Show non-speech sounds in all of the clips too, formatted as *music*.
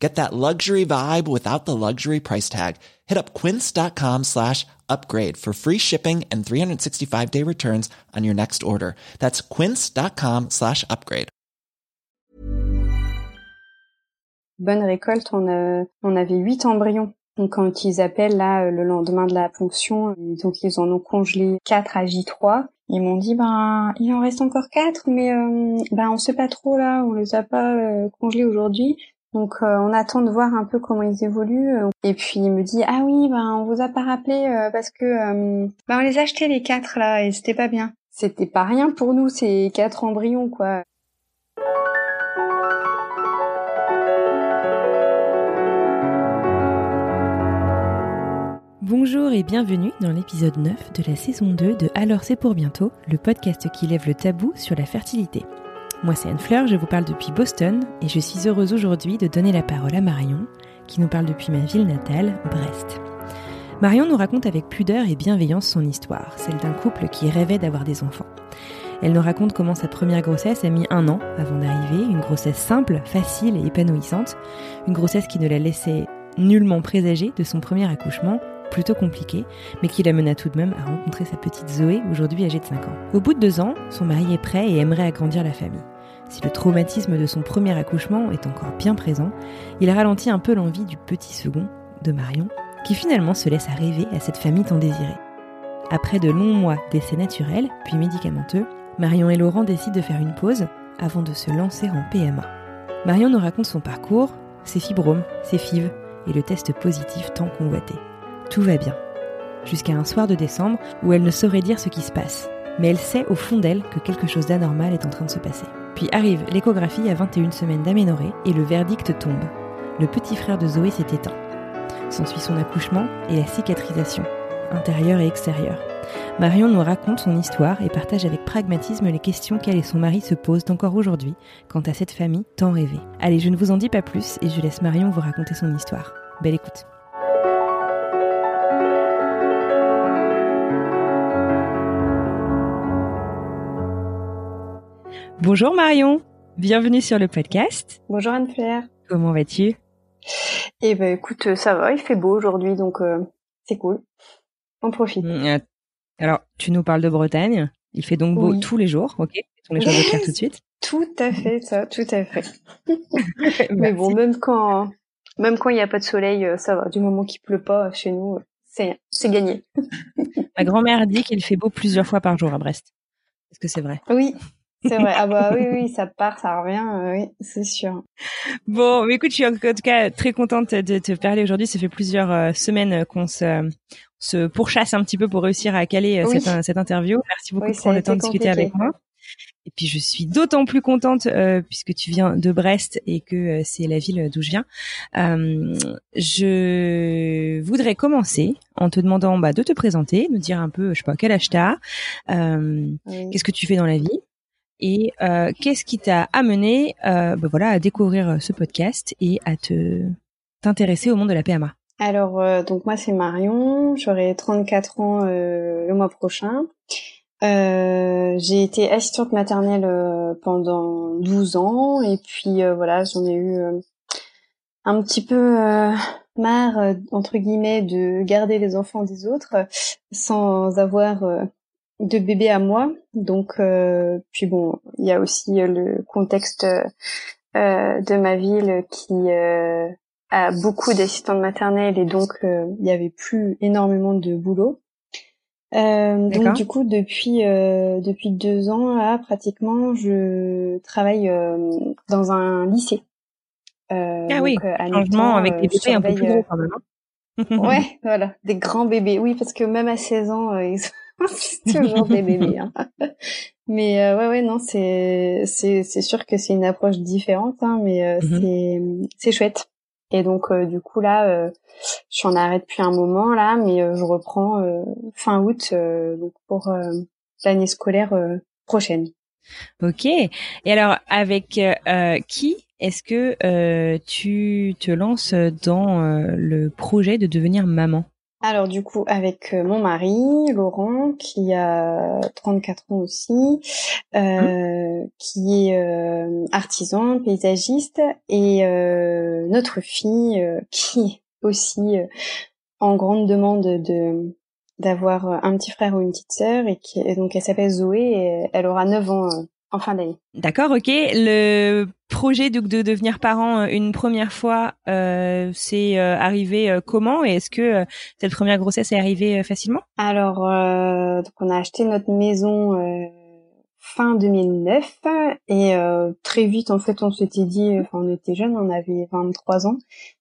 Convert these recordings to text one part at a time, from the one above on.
Get that luxury vibe without the luxury price tag. Hit up quince.com slash upgrade for free shipping and 365 day returns on your next order. That's quince.com slash upgrade. Bonne récolte, on, a, on avait huit embryons. Donc quand ils appellent là le lendemain de la ponction, donc ils en ont congelé 4 à J3. Ils m'ont dit ben il en reste encore quatre, mais euh, ben on sait pas trop là, on les a pas euh, congelés aujourd'hui. Donc euh, on attend de voir un peu comment ils évoluent. Et puis il me dit ah oui ben on vous a pas rappelé euh, parce que euh, ben on les a achetés les quatre là et c'était pas bien. C'était pas rien pour nous ces quatre embryons quoi. Bonjour et bienvenue dans l'épisode 9 de la saison 2 de Alors c'est pour bientôt, le podcast qui lève le tabou sur la fertilité. Moi c'est Anne Fleur, je vous parle depuis Boston et je suis heureuse aujourd'hui de donner la parole à Marion qui nous parle depuis ma ville natale, Brest. Marion nous raconte avec pudeur et bienveillance son histoire, celle d'un couple qui rêvait d'avoir des enfants. Elle nous raconte comment sa première grossesse a mis un an avant d'arriver, une grossesse simple, facile et épanouissante, une grossesse qui ne la laissait nullement présager de son premier accouchement, plutôt compliqué, mais qui l'amena tout de même à rencontrer sa petite Zoé, aujourd'hui âgée de 5 ans. Au bout de deux ans, son mari est prêt et aimerait agrandir la famille. Si le traumatisme de son premier accouchement est encore bien présent, il ralentit un peu l'envie du petit second, de Marion, qui finalement se laisse rêver à cette famille tant désirée. Après de longs mois d'essais naturels, puis médicamenteux, Marion et Laurent décident de faire une pause avant de se lancer en PMA. Marion nous raconte son parcours, ses fibromes, ses fives et le test positif tant convoité. Tout va bien. Jusqu'à un soir de décembre où elle ne saurait dire ce qui se passe. Mais elle sait au fond d'elle que quelque chose d'anormal est en train de se passer. Puis arrive l'échographie à 21 semaines d'aménorrhée et le verdict tombe. Le petit frère de Zoé s'est éteint. S'ensuit son accouchement et la cicatrisation, intérieure et extérieure. Marion nous raconte son histoire et partage avec pragmatisme les questions qu'elle et son mari se posent encore aujourd'hui quant à cette famille tant rêvée. Allez, je ne vous en dis pas plus et je laisse Marion vous raconter son histoire. Belle écoute. Bonjour Marion, bienvenue sur le podcast. Bonjour Anne-Claire. Comment vas-tu? Eh ben écoute, ça va, il fait beau aujourd'hui donc euh, c'est cool. On profite. Mm, Alors, tu nous parles de Bretagne. Il fait donc beau Oui. tous les jours, ok? Les choses claires tout de suite. *laughs* Tout à fait ça, tout à fait. *laughs* Mais bon, même quand même quand il n'y a pas de soleil, euh, ça va. Du moment qu'il pleut pas euh, chez nous, euh, c'est c'est gagné. Ma grand-mère dit qu'il fait beau plusieurs fois par jour à Brest. Est-ce que c'est vrai? Oui, c'est vrai. Ah bah oui, oui, ça part, ça revient, euh, oui, c'est sûr. Bon, mais écoute, je suis en tout cas très contente de te parler aujourd'hui. Ça fait plusieurs euh, semaines qu'on se, se pourchasse un petit peu pour réussir à caler euh, Oui. cette, cette interview. Merci beaucoup Oui, de prendre le temps de discuter avec moi. Et puis je suis d'autant plus contente euh, puisque tu viens de Brest et que euh, c'est la ville d'où je viens. Euh, je voudrais commencer en te demandant bah, de te présenter, de dire un peu, je sais pas, quel âge t'as, Oui. qu'est-ce que tu fais dans la vie? Et euh, qu'est-ce qui t'a amené euh, bah, voilà, à découvrir ce podcast et à te t'intéresser au monde de la PMA. Alors, euh, donc moi c'est Marion, j'aurai 34 ans euh, le mois prochain. Euh, j'ai été assistante maternelle euh, pendant 12 ans et puis euh, voilà, j'en ai eu euh, un petit peu euh, marre euh, entre guillemets de garder les enfants des autres euh, sans avoir euh, de bébé à moi. Donc euh, puis bon, il y a aussi euh, le contexte euh, de ma ville qui euh, a beaucoup d'assistantes maternelles et donc euh, il y avait plus énormément de boulot. Euh, donc du coup depuis euh, depuis deux ans là pratiquement je travaille euh, dans un lycée. Euh, Ah oui, donc, à Changement avec des bébés un peu plus gros quand même. hein. ouais, *laughs* voilà, des grands bébés. Oui, parce que même à 16 ans, ils sont *laughs* c'est toujours des bébés. Hein. *laughs* Mais euh, ouais, ouais, non, c'est c'est c'est sûr que c'est une approche différente, hein, mais euh, Mhm. c'est c'est chouette. Et donc euh, du coup là, euh, je suis en arrêt depuis un moment là, mais euh, je reprends euh, fin août euh, donc pour euh, l'année scolaire euh, prochaine. Ok. Et alors, avec euh, qui est-ce que euh, tu te lances dans euh, le projet de devenir maman? Alors du coup avec mon mari Laurent qui a 34 ans aussi, euh, qui est artisan, paysagiste et notre fille *laughs* qui est aussi en grande demande de d'avoir un petit frère ou une petite sœur et qui donc elle s'appelle Zoé et elle aura 9 ans en fin d'année. D'accord, ok. Le projet de, de devenir parent euh, une première fois, euh, c'est euh, arrivé euh, comment? Et est-ce que cette première grossesse est arrivée facilement? Alors, donc on a acheté notre maison fin 2009 et très vite en fait on s'était dit, enfin on était jeunes, on avait 23 ans,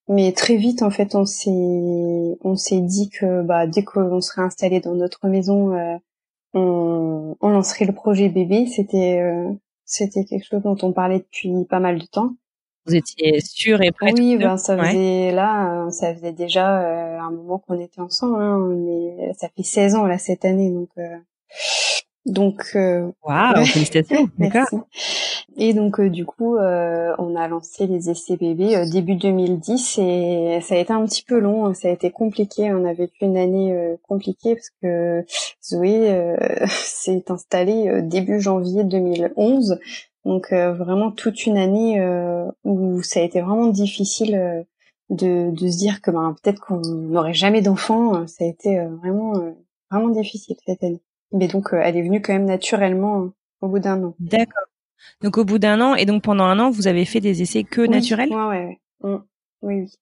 mais très vite en fait on s'est on s'est dit que bah dès qu'on serait installé dans notre maison on, on lancerait le projet bébé. C'était euh, c'était quelque chose dont on parlait depuis pas mal de temps. Vous étiez sûr et prête Oui, ben ça faisait là, euh, ça faisait déjà euh, un moment qu'on était ensemble. Hein, on ça fait 16 ans là cette année, donc donc, euh, wow, félicitations, *laughs* d'accord. Et donc euh, du coup, euh, on a lancé les essais bébés euh, début 2010 et ça a été un petit peu long, hein. ça a été compliqué. On a vécu une année compliquée parce que Zoé *laughs* s'est installée début janvier 2011, donc vraiment toute une année où ça a été vraiment difficile de, de se dire que ben, peut-être qu'on n'aurait jamais d'enfants. Ça a été vraiment vraiment difficile cette année. Mais donc, euh, elle est venue quand même naturellement euh, au bout d'un an. D'accord. Donc au bout d'un an et donc pendant un an, vous avez fait des essais que naturels? Ouais, ouais, mm. Oui, oui.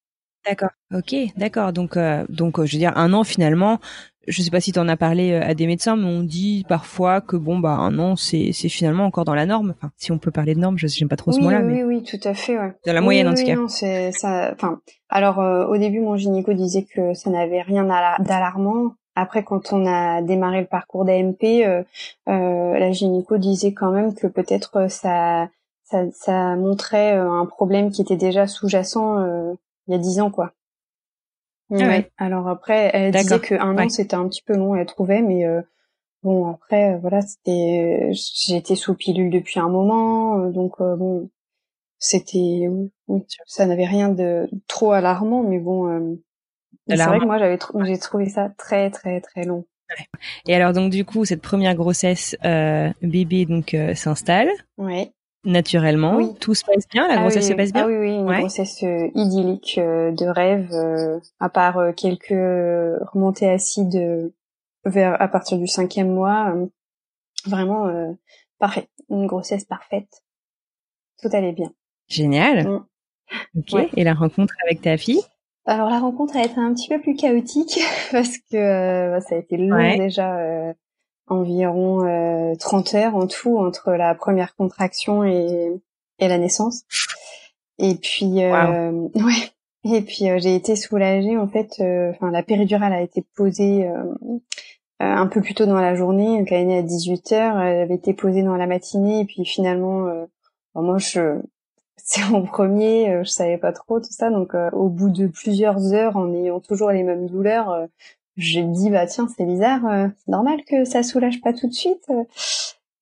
D'accord. Ok, d'accord. Donc, euh, donc, je veux dire, un an finalement. Je sais pas si tu en as parlé à des médecins, mais on dit parfois que bon, bah, un an, c'est, c'est finalement encore dans la norme. Enfin, si on peut parler de norme, je j'aime pas trop ce mot-là, oui, mais oui, tout à fait, ouais. Dans la moyenne, en tout cas. Non, c'est ça. Enfin, alors au début, mon gynéco disait que ça n'avait rien d'alarmant. Après, quand on a démarré le parcours d'AMP, euh, euh, la gynéco disait quand même que peut-être euh, ça, ça, ça, montrait un problème qui était déjà sous-jacent il y a dix ans, quoi. Ah ouais. Alors après, elle disait qu'un an c'était un petit peu long, elle trouvait, mais bon après voilà, c'était, j'étais sous pilule depuis un moment, donc bon, c'était, ça n'avait rien de trop alarmant, mais bon c'est vrai que moi j'avais j'ai trouvé ça très très très long. Et alors donc du coup cette première grossesse euh, bébé donc euh, s'installe. Oui. Naturellement, oui. tout se passe bien, la ah grossesse se passe bien. Ah oui oui, une grossesse euh, idyllique euh, de rêve, euh, à part quelques remontées acides vers à partir du cinquième mois, vraiment parfait, une grossesse parfaite, tout allait bien. Génial. Mm. Ok. Et la rencontre avec ta fille? Alors la rencontre a été un petit peu plus chaotique *laughs* parce que euh, ça a été long déjà, euh, environ euh, 30 heures en tout entre la première contraction et, et la naissance. Et puis euh, *laughs* ouais. Et puis j'ai été soulagée en fait. Enfin la péridurale a été posée un peu plus tôt dans la journée, donc elle est née à 18 heures. Elle avait été posée dans la matinée et puis finalement, moi je c'est en premier, euh, je savais pas trop tout ça, donc euh, au bout de plusieurs heures, en ayant toujours les mêmes douleurs, euh, j'ai dit bah tiens c'est bizarre, c'est normal que ça soulage pas tout de suite.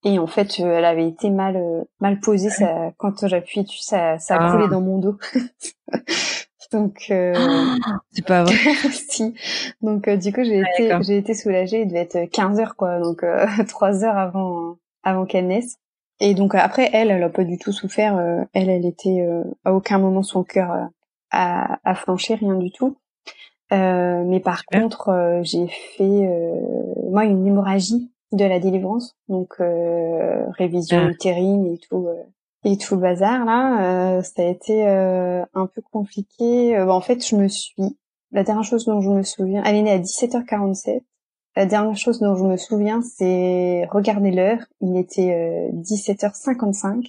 Et en fait, elle avait été mal mal posée, ça, quand j'appuie dessus, ça ça coulé ah. dans mon dos. *laughs* donc c'est pas vrai. *laughs* si. Donc du coup j'ai été j'ai été soulagée, il devait être 15 heures quoi, donc *laughs* trois heures avant avant qu'elle naisse. Et donc après, elle, elle a pas du tout souffert. Euh, elle, elle était euh, à aucun moment son cœur euh, a, a flanché, rien du tout. mais par contre, j'ai fait moi une hémorragie de la délivrance, donc révision ah. utérine et tout et tout le bazar là. ça a été un peu compliqué. en fait, je me suis la dernière chose dont je me souviens, elle est née à 17h47. La dernière chose dont je me souviens, c'est regarder l'heure. Il était 17h55 euh,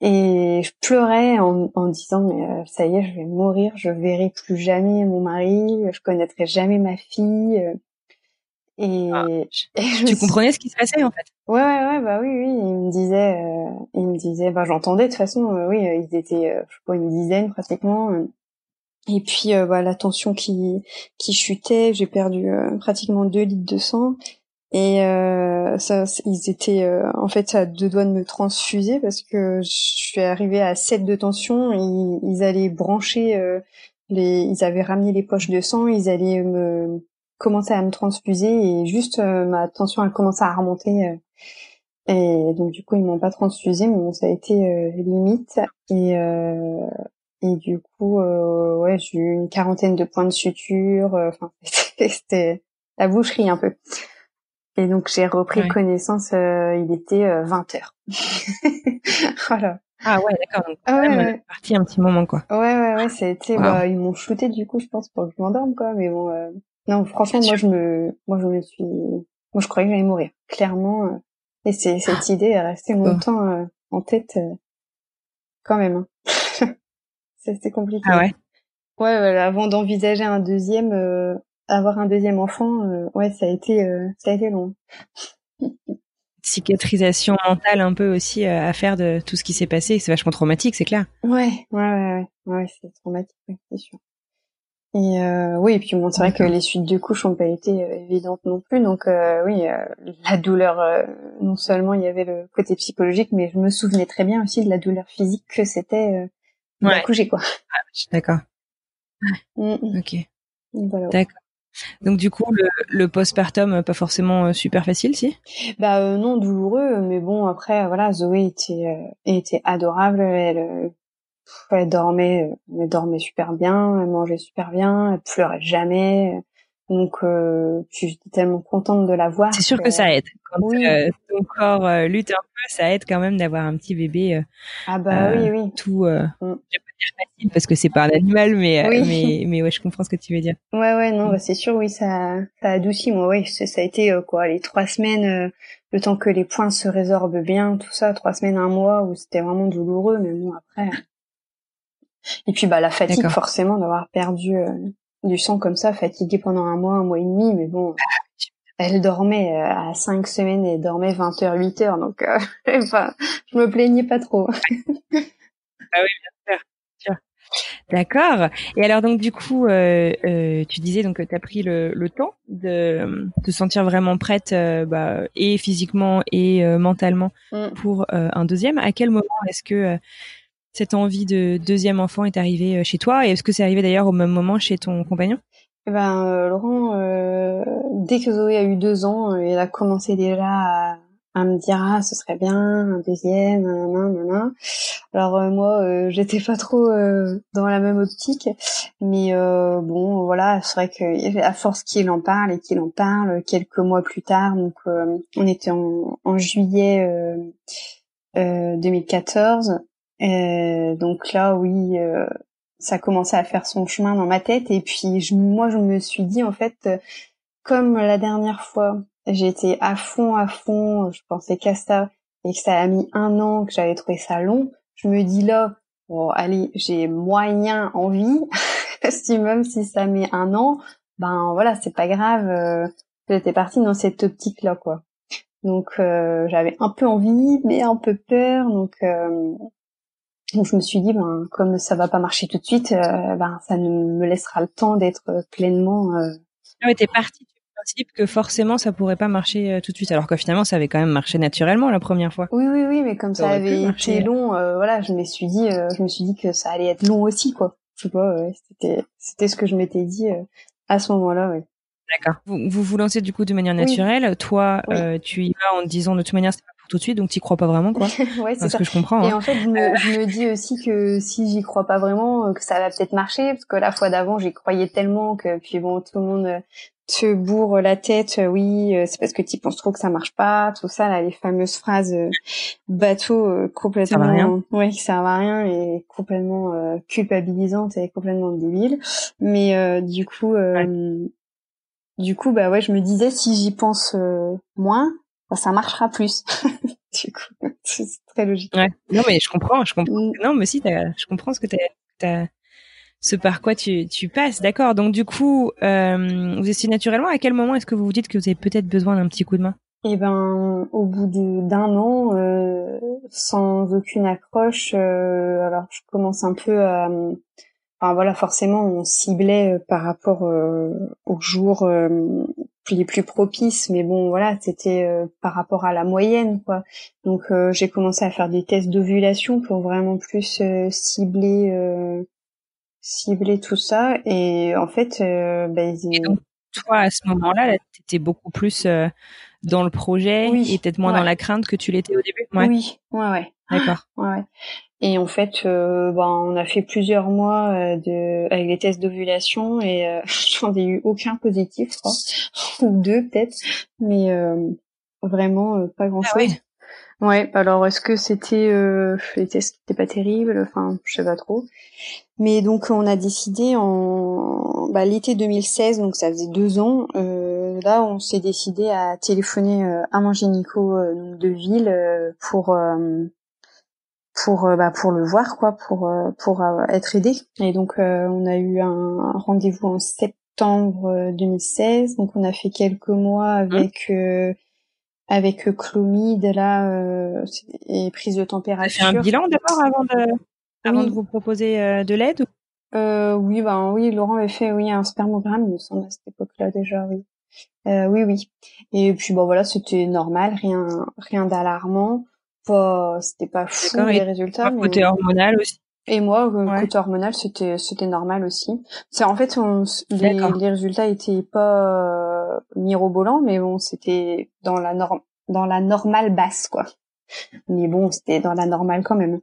et je pleurais en, en disant mais euh, ça y est, je vais mourir, je verrai plus jamais mon mari, je connaîtrai jamais ma fille. Euh. Et, ah, *laughs* tu comprenais ce qui se passait en fait. Ouais ouais ouais bah oui oui, il me disait il me disait bah j'entendais de toute façon oui, ils étaient je sais pas une dizaine pratiquement et puis euh, bah, la tension qui qui chutait, j'ai perdu euh, pratiquement 2 litres de sang. Et euh, ça, ils étaient en fait à deux doigts de me transfuser parce que je suis arrivée à 7 de tension. Ils, ils allaient brancher les, ils avaient ramené les poches de sang, ils allaient me commencer à me transfuser et juste ma tension a commencé à remonter. et donc du coup ils m'ont pas transfusé, mais bon, ça a été limite. Et et du coup, euh, ouais, j'ai eu une quarantaine de points de suture. Euh, enfin, *laughs* c'était la boucherie un peu. Et donc j'ai repris connaissance. Euh, il était 20 heures. *laughs* voilà. Ah ouais, d'accord. Donc ah ouais, parti un petit moment quoi. Ouais, ouais, ouais. Ça a été. Bah, ils m'ont shooté du coup, je pense, pour que je m'endorme quoi. Mais bon, non, franchement, moi je me, moi je me suis, moi je croyais que j'allais mourir. Clairement. Et c'est cette idée est restée longtemps en tête, quand même. Hein. C'était compliqué. Ah ouais. Ouais, avant d'envisager un deuxième, euh, avoir un deuxième enfant, euh, ouais, ça a été, euh, ça a été long. *laughs* Cicatrisation mentale un peu aussi à faire de tout ce qui s'est passé. C'est vachement traumatique, c'est clair. Ouais, ouais, ouais, ouais, ouais c'est traumatique, c'est sûr. Et oui, et puis bon, c'est vrai que les suites de couches n'ont pas été évidentes non plus. Donc oui, la douleur, non seulement il y avait le côté psychologique, mais je me souvenais très bien aussi de la douleur physique que c'était ouais. coucher quoi. Ah, d'accord. Mm, mm. Ok. D'accord. Donc du coup, le, le postpartum euh, pas forcément euh, super facile, si? Bah euh, non, douloureux, mais bon après voilà, Zoé était était adorable, elle, elle dormait, elle dormait super bien, elle mangeait super bien, elle pleurait jamais. Donc, euh, j'étais tellement contente de la voir. C'est sûr que, ça aide. Quand euh, ton corps euh, lutte un peu, ça aide quand même d'avoir un petit bébé. Euh, ah bah oui, oui. Tout, euh, mm. je dire facile parce que c'est pas un animal, mais mais mais ouais, je comprends ce que tu veux dire. Ouais, ouais, non, mm. bah, c'est sûr, oui, ça ça adoucit. Moi, oui, ça, a été quoi, les trois semaines, le temps que les points se résorbent bien, tout ça, trois semaines, un mois où c'était vraiment douloureux, mais bon après. Et puis bah la fatigue forcément d'avoir perdu du sang comme ça, fatiguée pendant un mois, un mois et demi, mais bon, elle dormait euh, à cinq semaines et dormait 20 heures, 8 heures, donc euh, *laughs* enfin, je me plaignais pas trop. *laughs* ah oui, bien sûr. D'accord. Et alors donc du coup, euh, euh tu disais donc que tu as pris le, le, temps de te sentir vraiment prête, bah, et physiquement et mentalement mm. pour un deuxième. À quel moment est-ce que cette envie de deuxième enfant est arrivée euh, chez toi? Et est-ce que c'est arrivé d'ailleurs au même moment chez ton compagnon? Eh ben euh, Laurent, euh, dès que Zoé a eu deux ans, il a commencé déjà à, me dire ah ce serait bien un deuxième, nanana. Alors moi j'étais pas trop dans la même optique, mais bon voilà c'est vrai que à force qu'il en parle et qu'il en parle quelques mois plus tard, donc on était en juillet 2014 euh, donc là, oui, euh, ça commençait à faire son chemin dans ma tête. Et puis je, moi, je me suis dit en fait, euh, comme la dernière fois, j'étais à fond, à fond, je pensais qu'à ça et que ça a mis un an, que j'avais trouvé ça long. Je me dis là, bon, allez, j'ai moyen envie, *laughs* si même si ça met un an, ben voilà, c'est pas grave. Euh, J'étais partie dans cette optique là, quoi. Donc j'avais un peu envie, mais un peu peur. Donc donc je me suis dit, ben, comme ça va pas marcher tout de suite, euh, ben, ça me laissera le temps d'être pleinement. Euh... Ah ouais, t'es partie du principe que forcément ça pourrait pas marcher euh, tout de suite, alors que finalement ça avait quand même marché naturellement la première fois. Oui, oui, oui, mais comme ça, avait été long, euh, voilà, je me suis dit, je me suis dit que ça allait être long aussi, quoi. Je sais pas, ouais, c'était, c'était ce que je m'étais dit à ce moment-là, ouais. D'accord. Vous, vous vous lancez du coup de manière naturelle. Toi, tu y vas en te disant de toute manière c'est pas tout de suite, donc t'y crois pas vraiment, quoi. *laughs* ouais, c'est ce que je comprends. Et hein. en fait, je me, je me, dis aussi que si j'y crois pas vraiment, euh, que ça va peut-être marcher, parce que la fois d'avant, j'y croyais tellement que puis bon, tout le monde euh, te bourre la tête. Euh, oui, c'est parce que tu penses trop que ça marche pas, tout ça là, les fameuses phrases bateau complètement, ça va rien. ouais, qui servent à rien et complètement culpabilisantes et complètement débiles. Mais du coup. Du coup, bah ouais, je me disais si j'y pense moins, ça marchera plus. *laughs* du coup, c'est très logique. Ouais. Non, mais je comprends, je comprends. Mm. Non, mais si, je comprends ce que tu as, ce par quoi tu, tu passes. D'accord. Donc, du coup, euh, vous essayez naturellement. À quel moment est-ce que vous vous dites que vous avez peut-être besoin d'un petit coup de main? Eh ben, au bout d'un an, euh, sans aucune accroche, euh, alors je commence un peu à, enfin voilà, forcément, on ciblait par rapport euh, au jour les plus propices, mais bon voilà, c'était par rapport à la moyenne quoi. Donc j'ai commencé à faire des tests d'ovulation pour vraiment plus cibler cibler tout ça et en fait ben, toi à ce moment-là, tu étais beaucoup plus dans le projet et peut-être moins dans la crainte que tu l'étais au début? Oui, ouais, ouais. D'accord. *laughs* Ouais. Et en fait, euh, ben, on a fait plusieurs mois euh, de avec les tests d'ovulation et euh, *laughs* j'en ai eu aucun positif, je crois, *laughs* ou deux peut-être, mais vraiment pas grand chose. Ah Ouais, alors est-ce que c'était les tests qui étaient pas terribles? Enfin, je sais pas trop. Mais donc on a décidé en bah, l'été 2016, donc ça faisait deux ans. Euh, là, on s'est décidé à téléphoner euh, à mon gynéco euh, de ville euh, pour pour bah, pour le voir quoi, pour pour être aidé. Et donc on a eu un, rendez-vous en septembre 2016. Donc on a fait quelques mois mmh. avec avec chlomide là euh, et prise de température. C'est un bilan d'abord avant de avant de vous proposer de l'aide Oui, ben oui, Laurent avait fait oui un spermogramme, il me semble à cette époque-là déjà, oui. Euh, oui, oui. Et puis bon voilà, c'était normal, rien rien d'alarmant. Pas, c'était pas fou les résultats. Mais... Côté hormonal aussi. Et moi, euh, côté hormonal, c'était c'était normal aussi. C'est en fait, on, les, les, résultats étaient pas euh, mirobolants, mais bon, c'était dans la norme, dans la normale basse, quoi. Mais bon, c'était dans la normale quand même.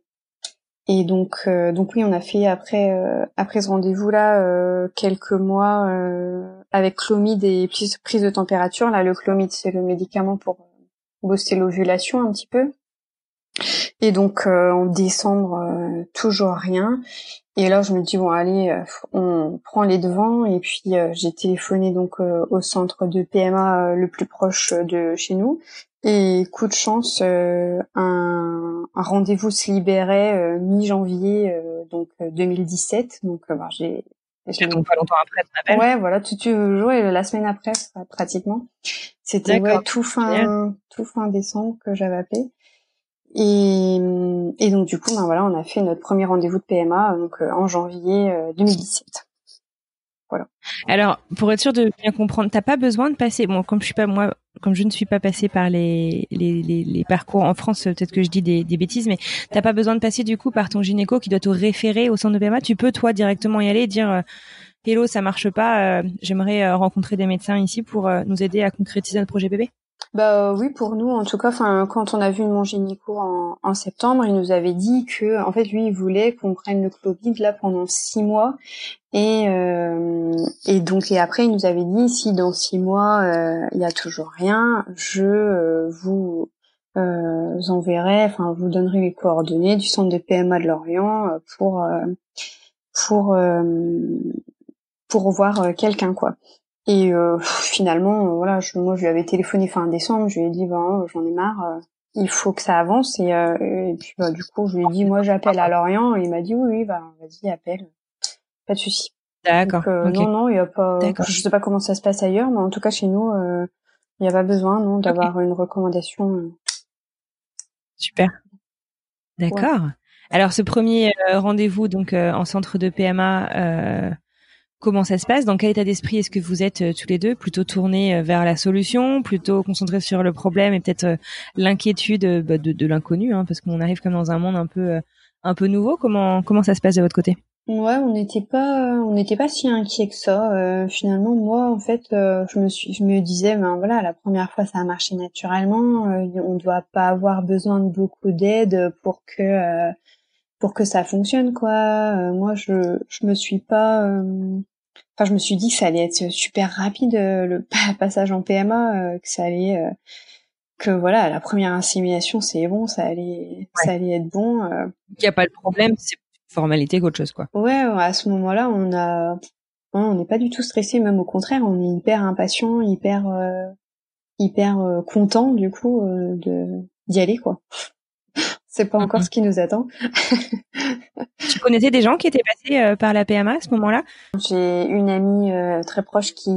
Et donc, euh, donc oui, on a fait après après ce rendez-vous-là quelques mois avec chlomide et prise, de température. Là, le chlomide, c'est le médicament pour booster l'ovulation un petit peu. Et donc euh, en décembre, euh, toujours rien. Et là, je me dis bon allez, euh, on prend les devants. Et puis j'ai téléphoné donc au centre de PMA le plus proche de chez nous. Et coup de chance, un, un rendez-vous se libérait mi-janvier donc 2017. Donc bah, j'ai donc pas longtemps après ton appel. Ouais, voilà, tu, tu jouais la semaine après pratiquement. C'était ouais, tout fin tout fin décembre que j'avais appelé. Et, et, donc du coup, ben voilà, on a fait notre premier rendez-vous de PMA donc euh, en janvier 2017. Euh, voilà. Alors, pour être sûr de bien comprendre, t'as pas besoin de passer. Bon, comme je suis pas moi, comme je ne suis pas passée par les les, les, parcours en France, peut-être que je dis des, bêtises, mais t'as pas besoin de passer du coup par ton gynéco qui doit te référer au centre de PMA. Tu peux toi directement y aller et dire. Euh, Hello, ça marche pas. J'aimerais rencontrer des médecins ici pour nous aider à concrétiser notre projet bébé. Bah oui, pour nous en tout cas. Quand on a vu mon gynéco en, en septembre, il nous avait dit que, en fait, lui, il voulait qu'on prenne le clopide là pendant six mois. Et euh, et donc et après, il nous avait dit si dans six mois euh, il y a toujours rien, je euh, vous euh, enverrai, enfin, vous donnerai les coordonnées du centre de PMA de Lorient euh, pour pour pour voir quelqu'un quoi. Et euh, finalement, euh, voilà, je, moi je lui avais téléphoné fin décembre, je lui ai dit ben j'en ai marre, euh, il faut que ça avance et, et puis bah, du coup je lui ai dit moi j'appelle à Lorient et il m'a dit oui, oui bah vas-y appelle, pas de souci. D'accord. Non non il y a pas, je sais pas comment ça se passe ailleurs, mais en tout cas chez nous il n'y a pas besoin non d'avoir une recommandation. Super. D'accord. Alors ce premier rendez-vous donc en centre de PMA Comment ça se passe Dans quel état d'esprit est-ce que vous êtes euh, tous les deux? Plutôt tournés euh, vers la solution, plutôt concentrés sur le problème et peut-être euh, l'inquiétude bah, de, l'inconnu, hein, parce qu'on arrive comme dans un monde un peu nouveau. Comment ça se passe de votre côté? Ouais, on n'était pas si inquiet que ça. finalement, moi, en fait, je me disais, ben voilà, la première fois ça a marché naturellement. on ne doit pas avoir besoin de beaucoup d'aide pour que pour que ça fonctionne quoi. moi, je je me suis pas Enfin, je me suis dit que ça allait être super rapide euh, le *laughs* passage en PMA, euh, que ça allait, euh, que voilà, la première insémination c'est bon, ça allait, ça allait être bon. Il n'y a pas de problème, c'est formalité qu'autre chose quoi. Ouais, à ce moment-là, on a, on n'est pas du tout stressé, même au contraire, on est hyper impatient, hyper, hyper content du coup de d'y aller quoi. *laughs* C'est pas encore ce qui nous attend. *laughs* tu connaissais des gens qui étaient passés euh, par la PMA à ce moment-là? J'ai une amie euh, très proche qui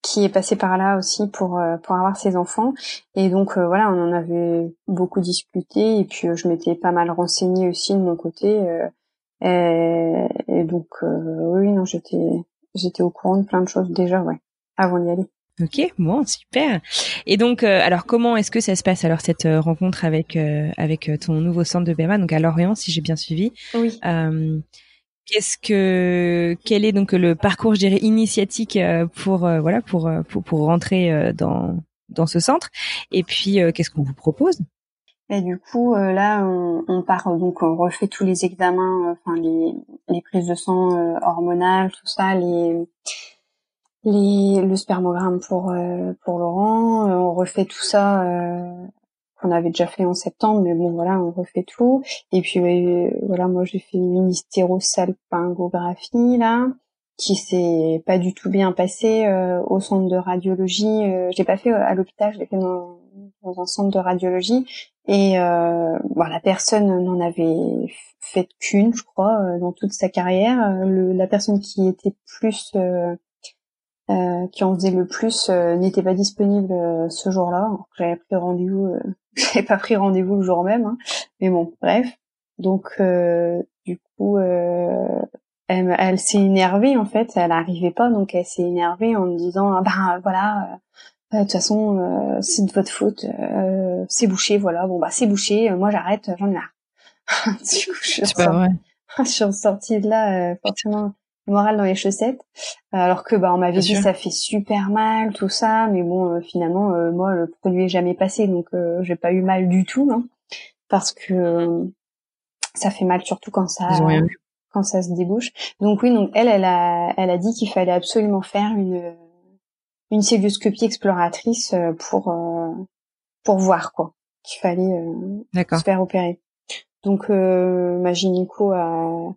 qui est passée par là aussi pour euh, pour avoir ses enfants. Et donc voilà on en avait beaucoup discuté. Et puis je m'étais pas mal renseignée aussi de mon côté et, et, donc oui non j'étais j'étais au courant de plein de choses déjà ouais avant d'y aller. Ok, bon, super. Et donc, euh, alors comment est-ce que ça se passe alors cette euh, rencontre avec euh, avec ton nouveau centre de BMA, donc à Lorient, si j'ai bien suivi? Oui. Qu'est-ce que quel est donc le parcours, je dirais, initiatique pour voilà pour, pour pour rentrer dans dans ce centre? Et puis, qu'est-ce qu'on vous propose? Et du coup, là, on, on, part donc on refait tous les examens, enfin les, les prises de sang hormonales, tout ça, les les, le spermogramme pour euh, pour Laurent. Euh, on refait tout ça euh, qu'on avait déjà fait en septembre, mais bon voilà, on refait tout. Et puis voilà, moi j'ai fait une hystérosalpingographie là, qui s'est pas du tout bien passé au centre de radiologie. je l'ai pas fait à l'hôpital, je l'ai fait dans, dans, un centre de radiologie. Et euh, bon, la personne n'en avait fait qu'une, je crois, dans toute sa carrière. Le, la personne qui était plus euh, qui en faisait le plus euh, n'était pas disponible euh, ce jour-là. J'avais pris rendez-vous, *laughs* j'avais pas pris rendez-vous le jour même, hein. mais bon, bref. Donc du coup, elle, elle s'est énervée en fait, elle n'arrivait pas, donc elle s'est énervée en me disant ah ben voilà. De toute façon, c'est de votre faute. c'est bouché, voilà. Bon bah c'est bouché. moi j'arrête, j'en ai marre. *laughs* du coup, je suis, pas vrai. *laughs* je suis sortie de là forcément morale dans les chaussettes. Alors que bah on m'avait dit ça fait super mal tout ça mais bon euh, finalement euh, moi le produit est jamais passé donc euh, j'ai pas eu mal du tout hein, parce que ça fait mal surtout quand ça quand ça se débouche donc oui donc elle elle a elle a dit qu'il fallait absolument faire une une célioscopie exploratrice pour pour voir quoi qu'il fallait se faire opérer. Donc ma gynéco a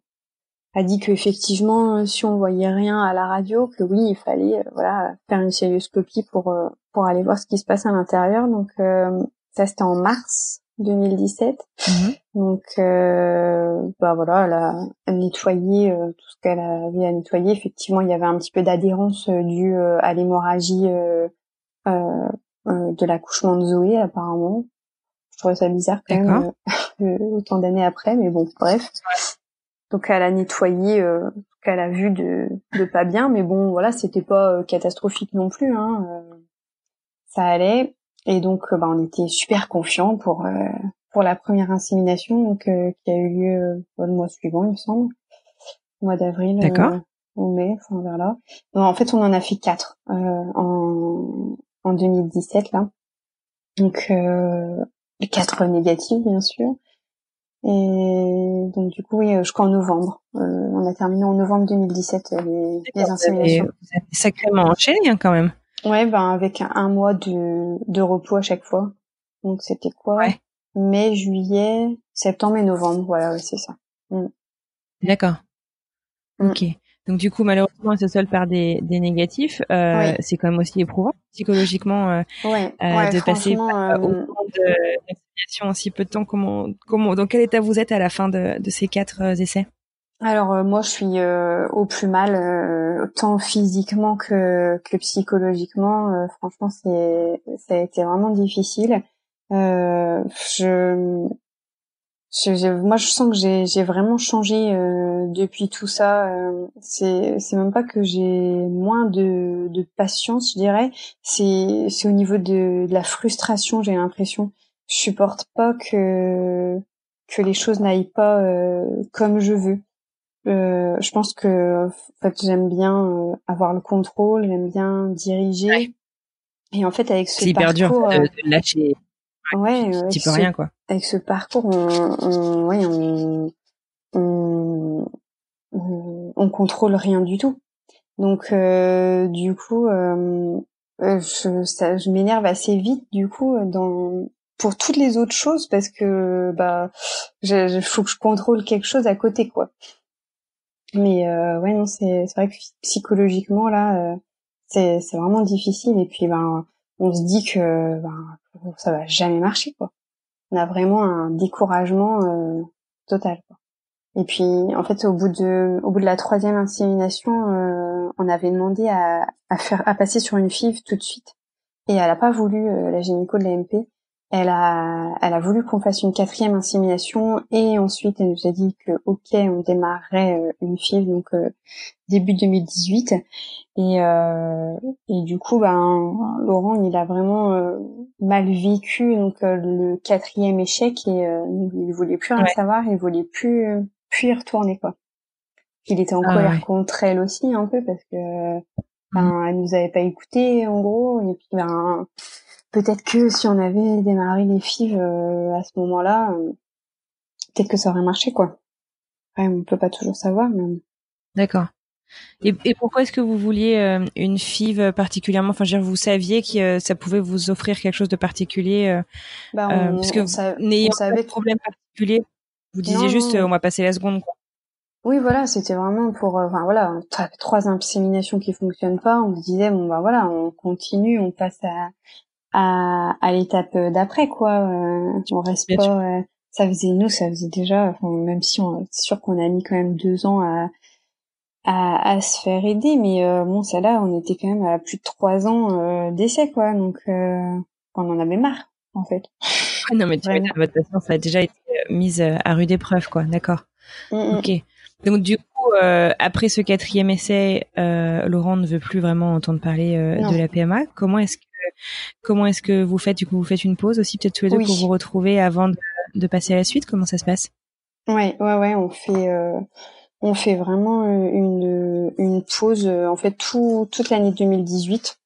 a dit qu'effectivement, euh, si on voyait rien à la radio, que oui, il fallait euh, voilà faire une sérioscopie pour euh, pour aller voir ce qui se passe à l'intérieur. Donc ça c'était en mars 2017. Mhm. Donc bah voilà, elle a nettoyé tout ce qu'elle avait à nettoyer. Effectivement, il y avait un petit peu d'adhérence due à l'hémorragie de l'accouchement de Zoé apparemment. Je trouvais ça bizarre quand même *laughs* autant d'années après, mais bon, bref. Donc elle a nettoyé euh, qu'elle a vu de, de pas bien, mais bon voilà, c'était pas euh, catastrophique non plus. Hein, euh, ça allait et donc bah, on était super confiants pour pour la première insémination donc qui a eu lieu le mois suivant, il me semble, au mois d'avril. D'accord. ou mai, enfin vers là. en fait, on en a fait quatre en en 2017 là. Donc quatre négatifs bien sûr. Et donc du coup, oui, jusqu'en novembre. Euh, on a terminé en novembre 2017 euh, les, les inséminations. Vous avez sacrément enchaîné hein, quand même. Ouais, ben avec un, mois de, de repos à chaque fois. Donc c'était quoi? Ouais. Mai, juillet, septembre et novembre. Voilà, ouais, c'est ça. Mm. D'accord. Mm. Ok. Donc du coup, malheureusement, elle se seule par des, des négatifs. Euh, C'est quand même aussi éprouvant psychologiquement euh, ouais, euh, de passer euh, au de en si peu de temps. Comment, comment, dans quel état vous êtes à la fin de, de ces quatre essais? Alors moi je suis au plus mal tant physiquement que, que psychologiquement. Franchement c'est ça a été vraiment difficile. Je moi, je sens que j'ai, vraiment changé euh, depuis tout ça. Euh, c'est, même pas que j'ai moins de, de patience, je dirais. C'est, au niveau de, de la frustration. J'ai l'impression. Je supporte pas que que les choses n'aillent pas euh, comme je veux. Euh, je pense que en fait, j'aime bien avoir le contrôle, j'aime bien diriger. Et en fait, avec ce c'est hyper dur de, de lâcher Ouais, tu peux rien quoi. Avec ce parcours, on, on, ouais, on, on, on, contrôle rien du tout. Donc euh, du coup, euh, euh, je, ça, je m'énerve assez vite du coup dans pour toutes les autres choses parce que bah, il faut que je contrôle quelque chose à côté quoi. Mais euh, ouais non c'est vrai que psychologiquement là euh, c'est vraiment difficile et puis ben on se dit que ben ça va jamais marcher quoi. On a vraiment un découragement euh, total quoi. Et puis en fait au bout de au bout de la troisième insémination, euh, on avait demandé à, faire à passer sur une FIV tout de suite et elle a pas voulu euh, la gynéco de la MP elle a, elle a voulu qu'on fasse une quatrième insémination et ensuite elle nous a dit que ok, on démarrerait euh, une FIV donc euh, début 2018 et euh, et du coup ben Laurent il a vraiment mal vécu donc le quatrième échec et il voulait plus rien savoir, il voulait plus plus y retourner quoi. Il était en ah colère contre elle aussi un peu parce que ben mmh. elle nous avait pas écouté en gros et puis ben peut-être que si on avait démarré les fives euh, à ce moment-là, euh, peut-être que ça aurait marché, quoi. Ouais, on peut pas toujours savoir, mais... D'accord. Et, et, pourquoi est-ce que vous vouliez euh, une FIV particulièrement? Enfin, je veux dire, vous saviez que ça pouvait vous offrir quelque chose de particulier bah, on, parce que vous n'ayez pas de problème particulier. Vous disiez juste, on va passer la seconde. Quoi. Oui, voilà, c'était vraiment pour, enfin voilà, trois inséminations qui fonctionnent pas. On se disait, bon bah voilà, on continue, on passe à, à, à l'étape d'après quoi euh, on reste pas euh, ça faisait nous ça faisait déjà même si on c'est sûr qu'on a mis quand même deux ans à à, à se faire aider mais euh, bon ça là on était quand même à plus de trois ans euh, d'essai quoi donc on en avait marre en fait. *laughs* Non mais tu vois votre patience a déjà été mise à rude épreuve quoi d'accord. Mm, mm. ok. Donc du coup, après ce quatrième essai, euh, Laurent ne veut plus vraiment entendre parler de la PMA. Comment est-ce que Comment est-ce que vous faites? Du coup, vous faites une pause aussi, peut-être tous les deux, pour vous retrouver avant de, passer à la suite? Comment ça se passe? Ouais, ouais, ouais. On fait, euh, on fait vraiment euh, une, une pause. Euh, en fait, tout, toute l'année 2018,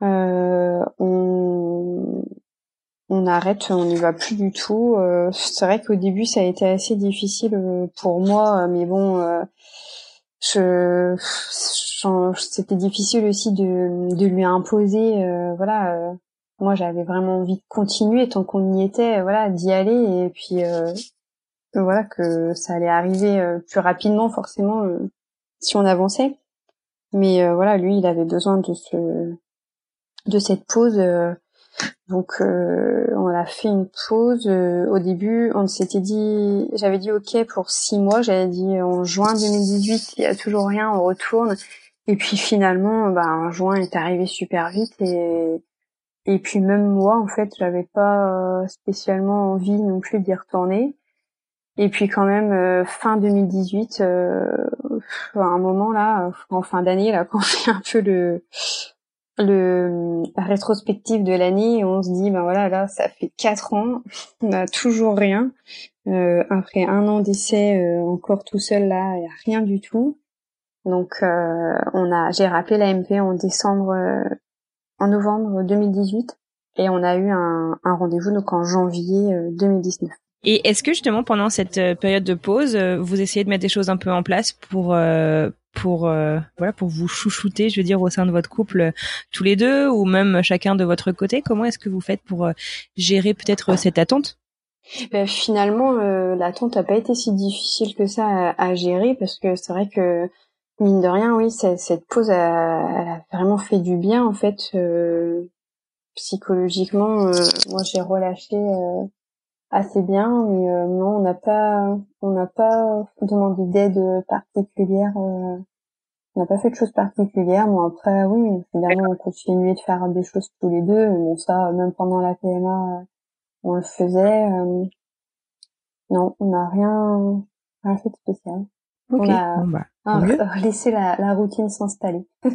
on, on arrête, on n'y va plus du tout. c'est vrai qu'au début, ça a été assez difficile pour moi, mais bon, je c'était difficile aussi de, de lui imposer euh, voilà euh, moi j'avais vraiment envie de continuer tant qu'on y était voilà d'y aller et puis euh, voilà que ça allait arriver plus rapidement forcément si on avançait. Mais voilà lui il avait besoin de ce de cette pause donc on a fait une pause au début on s'était dit j'avais dit ok pour six mois j'avais dit en juin 2018 il y a toujours rien on retourne et puis finalement, un juin est arrivé super vite et et puis même moi, en fait, j'avais pas euh, spécialement envie non plus d'y retourner. Et puis quand même, euh, fin 2018, euh, à un moment là, en fin d'année, là, *laughs* quand fait un peu le le la rétrospective de l'année, on se dit ben voilà, là, ça fait quatre ans, *laughs* on n'a toujours rien. Euh, après un an d'essai, encore tout seul là, y a rien du tout. Donc euh, on a, j'ai rappelé l'AMP en décembre, euh, en novembre 2018, et on a eu un, un rendez-vous donc en janvier 2019. Euh, et est-ce que justement pendant cette période de pause, vous essayez de mettre des choses un peu en place pour pour voilà pour vous chouchouter, je veux dire au sein de votre couple tous les deux ou même chacun de votre côté Comment est-ce que vous faites pour gérer peut-être cette attente? Ben, finalement, l'attente n'a pas été si difficile que ça à, gérer parce que c'est vrai que Mine de rien, oui, cette pause, a, elle a vraiment fait du bien en fait. Euh, psychologiquement, euh, moi j'ai relâché euh, assez bien, mais non, on n'a pas, on n'a pas demandé d'aide particulière. on n'a pas fait de choses particulières. Moi après, oui, finalement, on continuait de faire des choses tous les deux. Bon, ça, même pendant la PMA, on le faisait. non, on n'a rien, rien fait de spécial. On a bah, *laughs* laissé la, la routine s'installer. *laughs*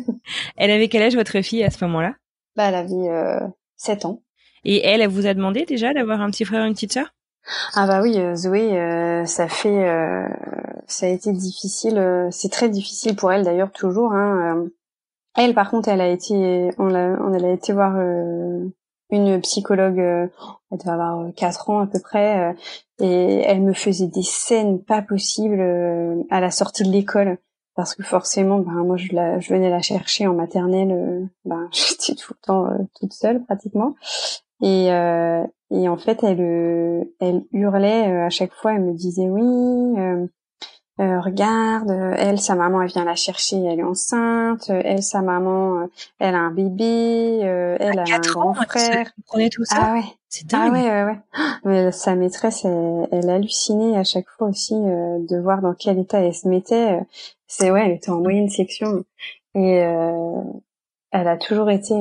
elle avait quel âge votre fille à ce moment-là? Bah, elle avait euh, 7 ans. Et elle, elle vous a demandé déjà d'avoir un petit frère et une petite sœur? Ah bah oui, euh, Zoé, euh, ça fait, euh, ça a été difficile. c'est très difficile pour elle d'ailleurs toujours. Hein, elle, par contre, elle a été, on l'a, on a été voir une psychologue, euh, elle devait avoir euh, quatre ans à peu près, euh, et elle me faisait des scènes pas possibles à la sortie de l'école parce que forcément, ben moi je, la, je venais la chercher en maternelle, ben *laughs* j'étais tout le temps toute seule pratiquement, et et en fait elle elle hurlait à chaque fois, elle me disait oui euh, regarde, euh, elle, sa maman, elle vient la chercher, elle est enceinte, euh, elle, sa maman, elle a un bébé, elle a un grand frère. Vous tout ça? Ah ouais. C'est ah dingue. Ah ouais, ouais, ouais. *gasps* Mais sa maîtresse, elle, elle hallucinait à chaque fois aussi de voir dans quel état elle se mettait. C'est ouais, elle était en moyenne section et elle a toujours été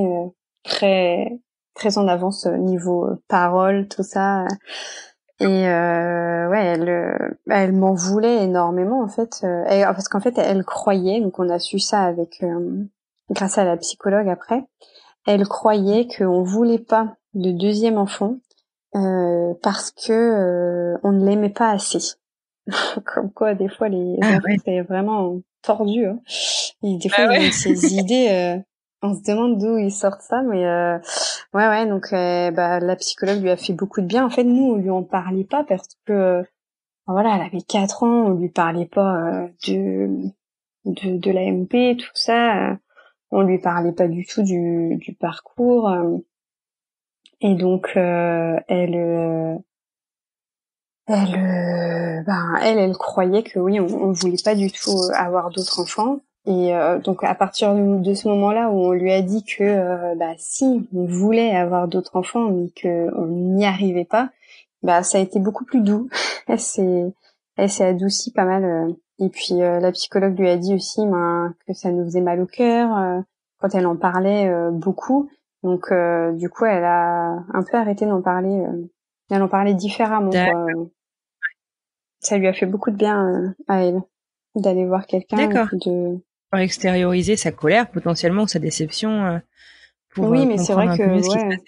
très très en avance niveau parole, tout ça. Et euh, ouais, elle, elle m'en voulait énormément en fait, parce qu'en fait, elle croyait, donc on a su ça avec grâce à la psychologue après. Elle croyait qu'on voulait pas de deuxième enfant euh, parce que on ne l'aimait pas assez. *laughs* Comme quoi, des fois, les ah, enfants, c'est vraiment tordu. Hein. des fois, ah, ces *laughs* idées, euh, on se demande d'où ils sortent ça, mais euh, ouais, ouais. Donc, euh, bah, la psychologue lui a fait beaucoup de bien. En fait, nous, on lui en parlait pas parce que, voilà, elle avait quatre ans, on lui parlait pas de de, de l'AMP, tout ça. On lui parlait pas du tout du, parcours. Et donc, elle elle, euh, ben, elle, elle croyait que oui, on, on voulait pas du tout avoir d'autres enfants. Et euh, donc à partir de, ce moment-là où on lui a dit que euh, bah si on voulait avoir d'autres enfants mais que on n'y arrivait pas, bah ça a été beaucoup plus doux. *laughs* elle s'est elle s'est adoucie pas mal. et puis la psychologue lui a dit aussi ben, que ça nous faisait mal au cœur quand elle en parlait beaucoup. Donc du coup elle a un peu arrêté d'en parler. elle en parlait différemment. Quoi ça lui a fait beaucoup de bien euh, à elle d'aller voir quelqu'un de extérioriser sa colère potentiellement sa déception euh, pour oui euh, mais c'est vrai que ouais.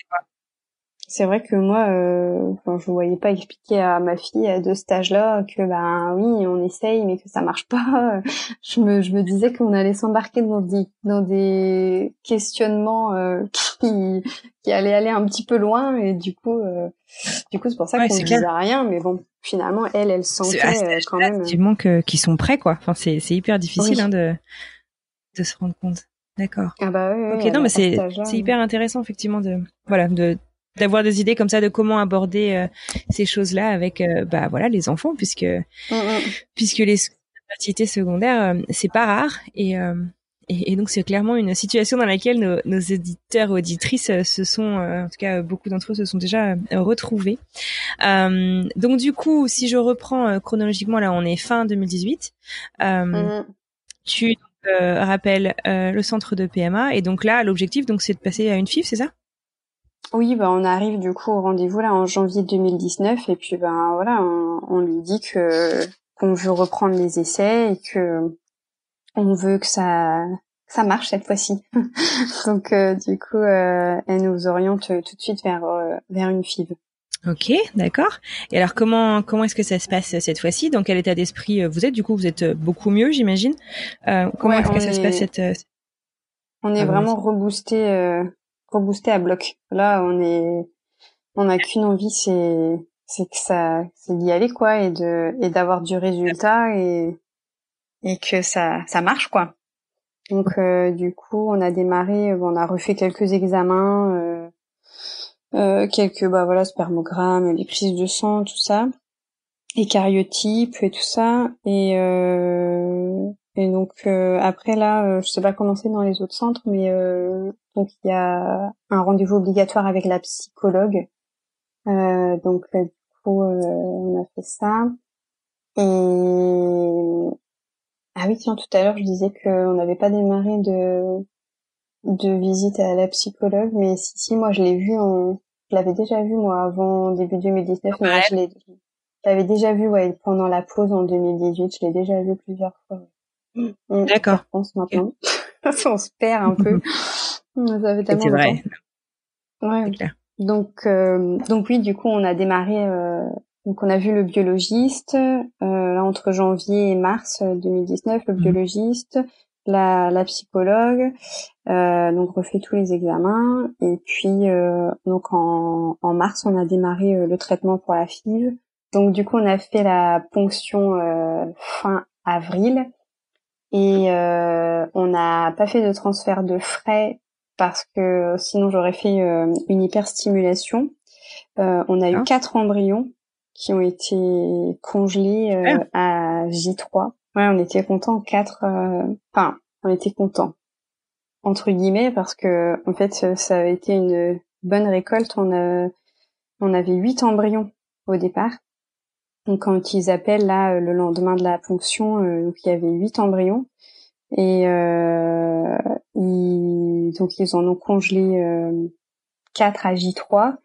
C'est vrai que moi euh, enfin, je voyais pas expliquer à ma fille à de cet âge-là que ben oui on essaye mais que ça marche pas *laughs* je me je me disais qu'on allait s'embarquer dans des dans des questionnements euh, *laughs* qui qui allaient aller un petit peu loin et du coup du coup c'est pour ça qu'on ne disait rien mais bon finalement, elle, elle sentait euh, quand même. Effectivement, que qu'ils sont prêts, quoi. Enfin, c'est c'est hyper difficile hein, de de se rendre compte. D'accord. Ah bah oui. ok, non, mais c'est c'est hyper intéressant, effectivement, de voilà, de d'avoir des idées comme ça de comment aborder euh, ces choses-là avec euh, bah voilà les enfants puisque mm, mm. puisque les fertilités secondaires c'est pas rare et et, donc c'est clairement une situation dans laquelle nos, nos éditeurs auditrices euh, se sont, euh, en tout cas beaucoup d'entre eux se sont déjà euh, retrouvés. donc du coup, si je reprends chronologiquement, là on est fin 2018. Mm. Tu rappelles le centre de PMA et donc là l'objectif donc c'est de passer à une FIF, c'est ça? Oui, bah on arrive du coup au rendez-vous là en janvier 2019 et puis ben voilà, on, on lui dit que qu'on veut reprendre les essais et que on veut que ça ça marche cette fois-ci. *laughs* Donc euh, du coup, euh, elle nous oriente tout de suite vers euh, vers une FIV. Ok, d'accord. Et alors comment comment est-ce que ça se passe cette fois-ci? Dans quel état d'esprit vous êtes? Du coup, vous êtes beaucoup mieux, j'imagine. comment est-ce que ça se passe cette On est ah, vraiment reboosté reboosté à bloc. Là, on est on n'a qu'une envie, c'est c'est que ça c'est d'y aller quoi et de et d'avoir du résultat et et que ça ça marche quoi. Donc euh, du coup, on a démarré, on a refait quelques examens, euh, euh, quelques bah voilà spermogrammes, les prises de sang, tout ça, et cariotypes et tout ça. Et et donc après là, je sais pas comment c'est dans les autres centres, mais donc il y a un rendez-vous obligatoire avec la psychologue. donc du coup, on a fait ça. Et ah oui, tiens, tout à l'heure, je disais qu'on n'avait pas démarré de, de visite à la psychologue, mais si, si, moi, je l'ai vu en, je l'avais déjà vu, moi, avant début 2019, mais je l'avais déjà vu, ouais, pendant la pause en 2018, je l'ai déjà vu plusieurs fois. Mm, D'accord. Je pense maintenant. on se perd un peu. *laughs* Ça fait tellement vrai. Ouais. Donc, euh, donc oui, du coup, on a démarré euh, donc on a vu le biologiste euh, entre janvier et mars 2019, le mhm. biologiste, la, la psychologue, euh, donc refait tous les examens et puis euh, donc en, en, mars on a démarré euh, le traitement pour la FIV. Donc du coup on a fait la ponction euh, fin avril et on n'a pas fait de transfert de frais parce que sinon j'aurais fait une hyperstimulation. on a eu quatre embryons qui ont été congelés euh, à J3. Ouais, on était contents quatre. Euh, enfin, on était contents entre guillemets parce que en fait ça avait été une bonne récolte. On a, on avait huit embryons au départ. Donc quand ils appellent là le lendemain de la ponction, euh, donc il y avait huit embryons. Et euh, ils, donc ils en ont congelé 4 à J3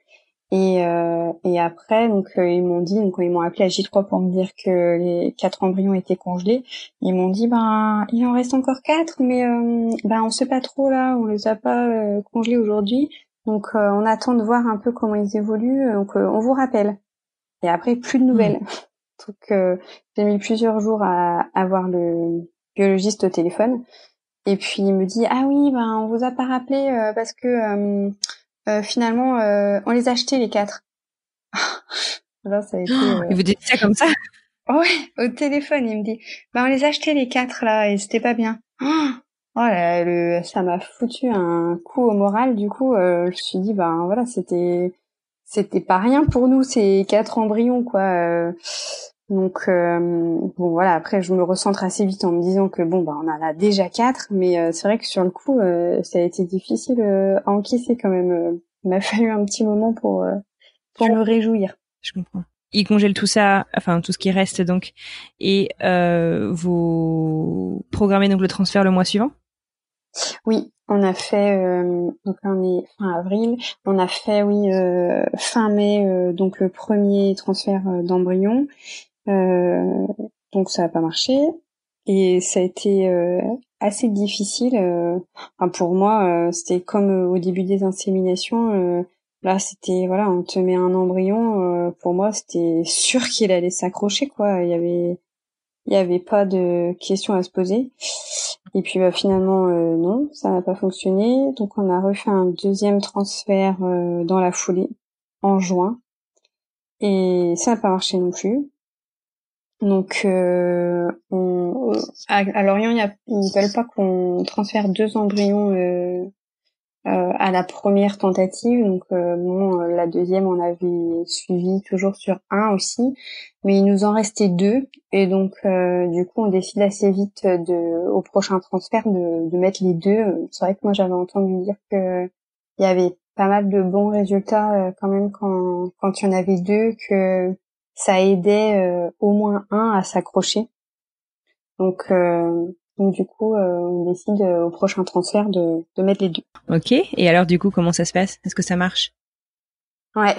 et, euh, et après, donc euh, ils m'ont dit, donc ils m'ont appelé à J3 pour me dire que les quatre embryons étaient congelés, ils m'ont dit, ben il en reste encore quatre, mais euh, ben on sait pas trop là, on les a pas euh, congelés aujourd'hui, donc on attend de voir un peu comment ils évoluent, donc on vous rappelle. Et après plus de nouvelles. Mmh. *laughs* donc j'ai mis plusieurs jours à avoir le biologiste au téléphone, et puis il me dit, ah oui, ben on vous a pas rappelé parce que euh, finalement, euh, on les a achetés les quatre. *laughs* Là, ça a été, oh, euh... vous dites ça comme ça? *laughs* Ouais, au téléphone, il me dit, bah on les a achetés les quatre là et c'était pas bien. *gasps* Oh, là, le, ça m'a foutu un coup au moral. Du coup, euh, je me suis dit, bah voilà, c'était, c'était pas rien pour nous ces quatre embryons quoi. Euh, donc euh, bon voilà après je me recentre assez vite en me disant que bon bah on en a déjà quatre mais euh, c'est vrai que sur le coup euh, ça a été difficile à encaisser quand même. il m'a *laughs* fallu un petit moment pour pour me réjouir. Je comprends. Ils congèlent tout ça, enfin tout ce qui reste donc, et vous programmez donc le transfert le mois suivant? Oui, on a fait donc on est fin avril, on a fait oui fin mai donc le premier transfert d'embryon euh, donc ça n'a pas marché et ça a été euh, assez difficile. Euh, pour moi, c'était comme au début des inséminations. là, c'était voilà, on te met un embryon. pour moi, c'était sûr qu'il allait s'accrocher quoi. Il y avait il n'y avait pas de questions à se poser. Et puis bah, finalement non, ça n'a pas fonctionné. Donc on a refait un deuxième transfert dans la foulée en juin et ça n'a pas marché non plus. Donc, euh, on, à, Lorient, y a, ils veulent pas qu'on transfère deux embryons euh, euh, à la première tentative. Donc, euh, bon, euh, la deuxième, on avait suivi toujours sur un aussi, mais il nous en restait deux. Et donc, euh, du coup, on décide assez vite de, au prochain transfert de, de mettre les deux. C'est vrai que moi, j'avais entendu dire que il y avait pas mal de bons résultats quand même quand quand il y en avait deux que ça aidait euh, au moins un à s'accrocher. Donc, euh, donc du coup, euh, on décide au prochain transfert de, de mettre les deux. Ok. Et alors du coup, comment ça se passe? Est-ce que ça marche? Ouais.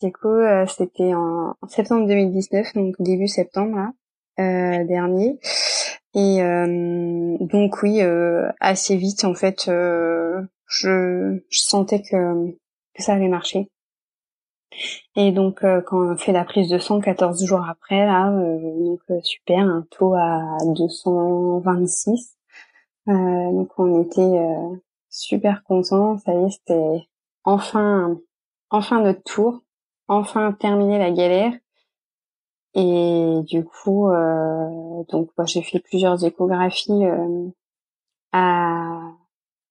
Du coup, c'était en, septembre 2019, donc début septembre là, dernier. Et donc oui, assez vite en fait, je, je sentais que, que ça allait marcher. Et donc euh, quand on fait la prise de sang 14 jours après là, euh, donc euh, super, un taux à 226. donc on était super contents, ça y est, c'était enfin enfin notre tour, enfin terminé la galère. Et du coup, donc j'ai fait plusieurs échographies à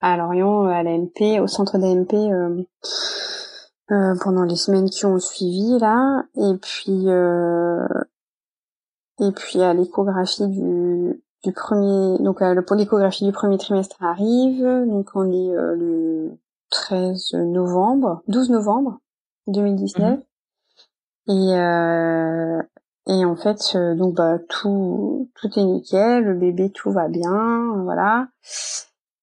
à Lorient, à l'AMP, au centre d'AMP euh, pendant les semaines qui ont suivi là. Et puis euh, et puis à l'échographie du du premier donc euh, pour l'échographie du premier trimestre arrive. Donc on est le 13 novembre 12 novembre 2019 mhm. et et en fait donc bah tout tout est nickel. Le bébé tout va bien. Voilà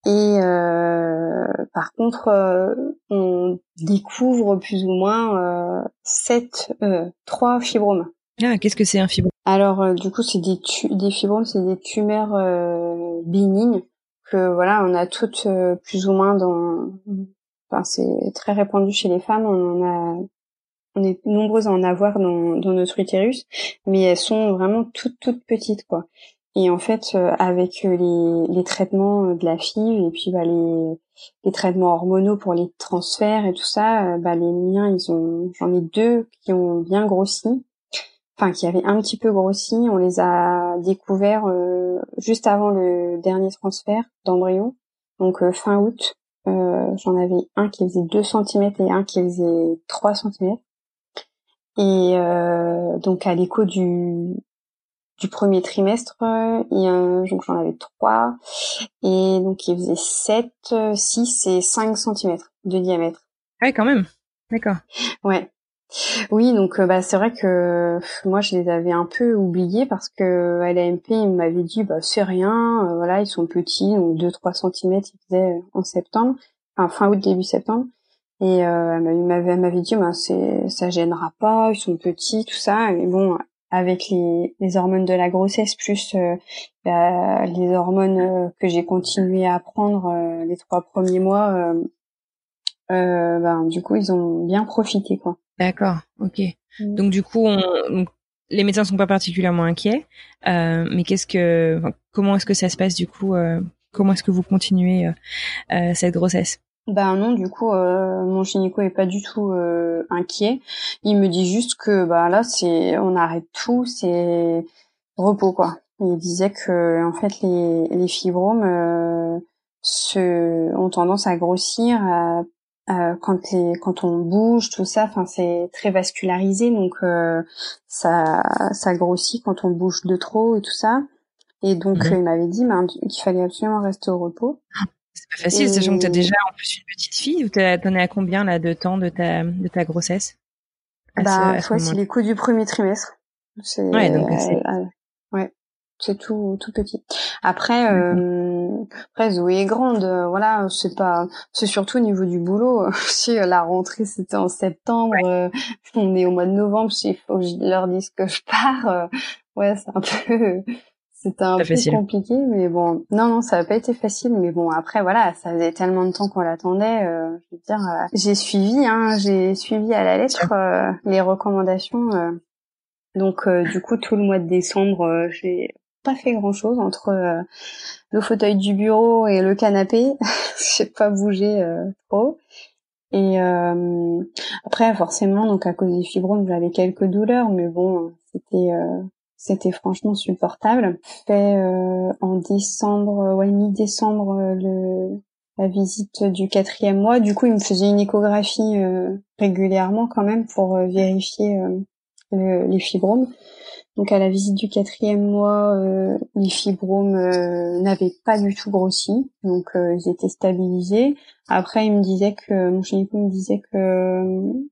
et euh, par contre, euh, on découvre plus ou moins euh, sept, euh, trois fibromes. Ah, qu'est-ce que c'est un fibrome? Alors, du coup, c'est des, des fibromes, c'est des tumeurs bénignes que voilà, on a toutes plus ou moins dans. Enfin, c'est très répandu chez les femmes. On en a, on est nombreuses à en avoir dans, dans notre utérus, mais elles sont vraiment toutes toutes petites quoi. Et en fait, euh, avec euh, les, les, traitements euh, de la FIV et puis bah, les, les, traitements hormonaux pour les transferts et tout ça, bah, les miens, ils ont, j'en ai deux qui ont bien grossi, enfin qui avaient un petit peu grossi. On les a découverts juste avant le dernier transfert d'embryon, donc fin août. j'en avais un qui faisait 2 cm et un qui faisait 3 cm. Et donc à l'écho du, du premier trimestre, et donc j'en avais trois, et donc il faisait 7, 6 et 5 cm de diamètre. Ouais, quand même. D'accord. Ouais. Oui, donc euh, bah c'est vrai que moi je les avais un peu oubliés parce que à l'AMP ils m'avaient dit bah c'est rien, euh, voilà ils sont petits donc 2-3 cm ils faisaient en septembre, enfin fin août début septembre. Et euh, elle m'avait dit, bah, c'est, ça gênera pas, ils sont petits, tout ça. Mais bon, avec les, les hormones de la grossesse plus euh, bah, les hormones euh, que j'ai continué à prendre euh, les trois premiers mois, ben du coup ils ont bien profité quoi. D'accord, ok. Mm. Donc du coup, on, les médecins sont pas particulièrement inquiets, mais qu'est-ce que, comment est-ce que ça se passe du coup Comment est-ce que vous continuez cette grossesse? Ben non, du coup, euh, mon gynéco est pas du tout euh, inquiet. Il me dit juste que bah là, c'est on arrête tout, c'est repos quoi. Il disait que en fait les, les fibromes euh, se, ont tendance à grossir quand les quand on bouge tout ça. Enfin, c'est très vascularisé, donc ça ça grossit quand on bouge de trop et tout ça. Et donc mhm. il m'avait dit ben, qu'il fallait absolument rester au repos. Ah. C'est pas facile, sachant que tu as déjà en plus une petite fille. Ou t'en es à combien là de temps de ta de ta grossesse Bah, c'est les coups du premier trimestre. Ouais, donc c'est. Euh, euh, ouais, c'est tout tout petit. Après, euh, après Zoé est grande. Euh, voilà, c'est pas. C'est surtout au niveau du boulot. *laughs* si la rentrée c'était en septembre, *laughs* on est au mois de novembre. Il faut que je leur dise que je pars. ouais, c'est un peu c'était un peu compliqué, mais bon, non, non, ça n'a pas été facile, mais bon, après, voilà, ça faisait tellement de temps qu'on l'attendait. Euh, je veux dire, euh, j'ai suivi, hein, j'ai suivi à la lettre euh, les recommandations. donc, du coup, tout le mois de décembre, j'ai pas fait grand chose entre le fauteuil du bureau et le canapé. *laughs* j'ai pas bougé trop. Et après, forcément, donc à cause des fibromes, j'avais quelques douleurs, mais bon, c'était c'était franchement supportable. Fait euh, en décembre, ouais mi-décembre, euh, le la visite du quatrième mois. Du coup, il me faisait une échographie euh, régulièrement quand même pour vérifier les fibromes. Donc à la visite du quatrième mois, les fibromes n'avaient pas du tout grossi, donc ils étaient stabilisés. Après, il me disait que mon gynéco me disait que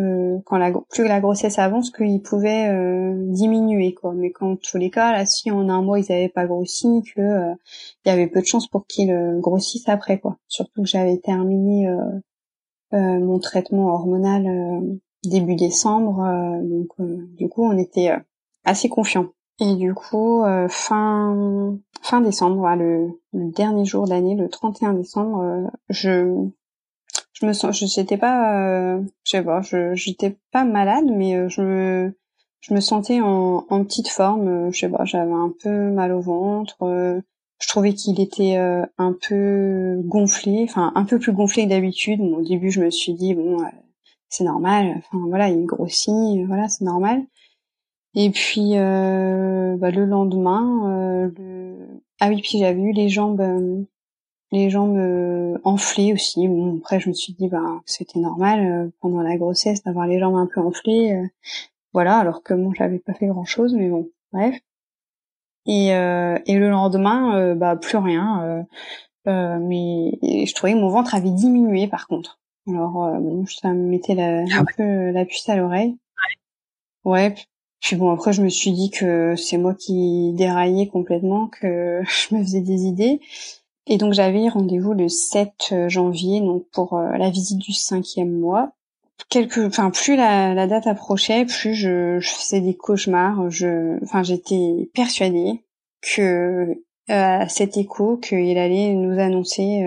euh, quand la, plus la grossesse avance qu'ils pouvaient euh, diminuer quoi. Mais quand tous les cas là si en un mois ils avaient pas grossi que euh, il y avait peu de chances pour qu'ils grossissent après quoi. Surtout que j'avais terminé mon traitement hormonal début décembre donc du coup on était assez confiants. Et du coup fin fin décembre le, le dernier jour d'année le 31 décembre je je me sens je j'étais pas euh, je sais pas je j'étais pas malade mais euh, je me je me sentais en, en petite forme euh, je sais pas j'avais un peu mal au ventre je trouvais qu'il était un peu gonflé enfin un peu plus gonflé que d'habitude. Au début je me suis dit bon c'est normal enfin voilà il grossit voilà c'est normal. Et puis bah, le lendemain le... ah oui puis j'avais eu les jambes les jambes euh, enflées aussi. Bon, après, je me suis dit, bah, c'était normal euh, pendant la grossesse d'avoir les jambes un peu enflées. Euh, voilà, alors que moi, j'avais pas fait grand chose, mais bon, bref. Et, et le lendemain, bah, plus rien. mais je trouvais que mon ventre avait diminué, par contre. Alors, bon, ça me mettait la, ah un peu la puce à l'oreille. Ouais. Puis bon, après, je me suis dit que c'est moi qui déraillais complètement, que *laughs* je me faisais des idées. Et donc j'avais rendez-vous le 7 euh, janvier donc pour euh, la visite du cinquième mois. Quelque, enfin plus la, date approchait, plus je, faisais des cauchemars. Je, enfin j'étais persuadée que euh, cet écho qu'il allait nous annoncer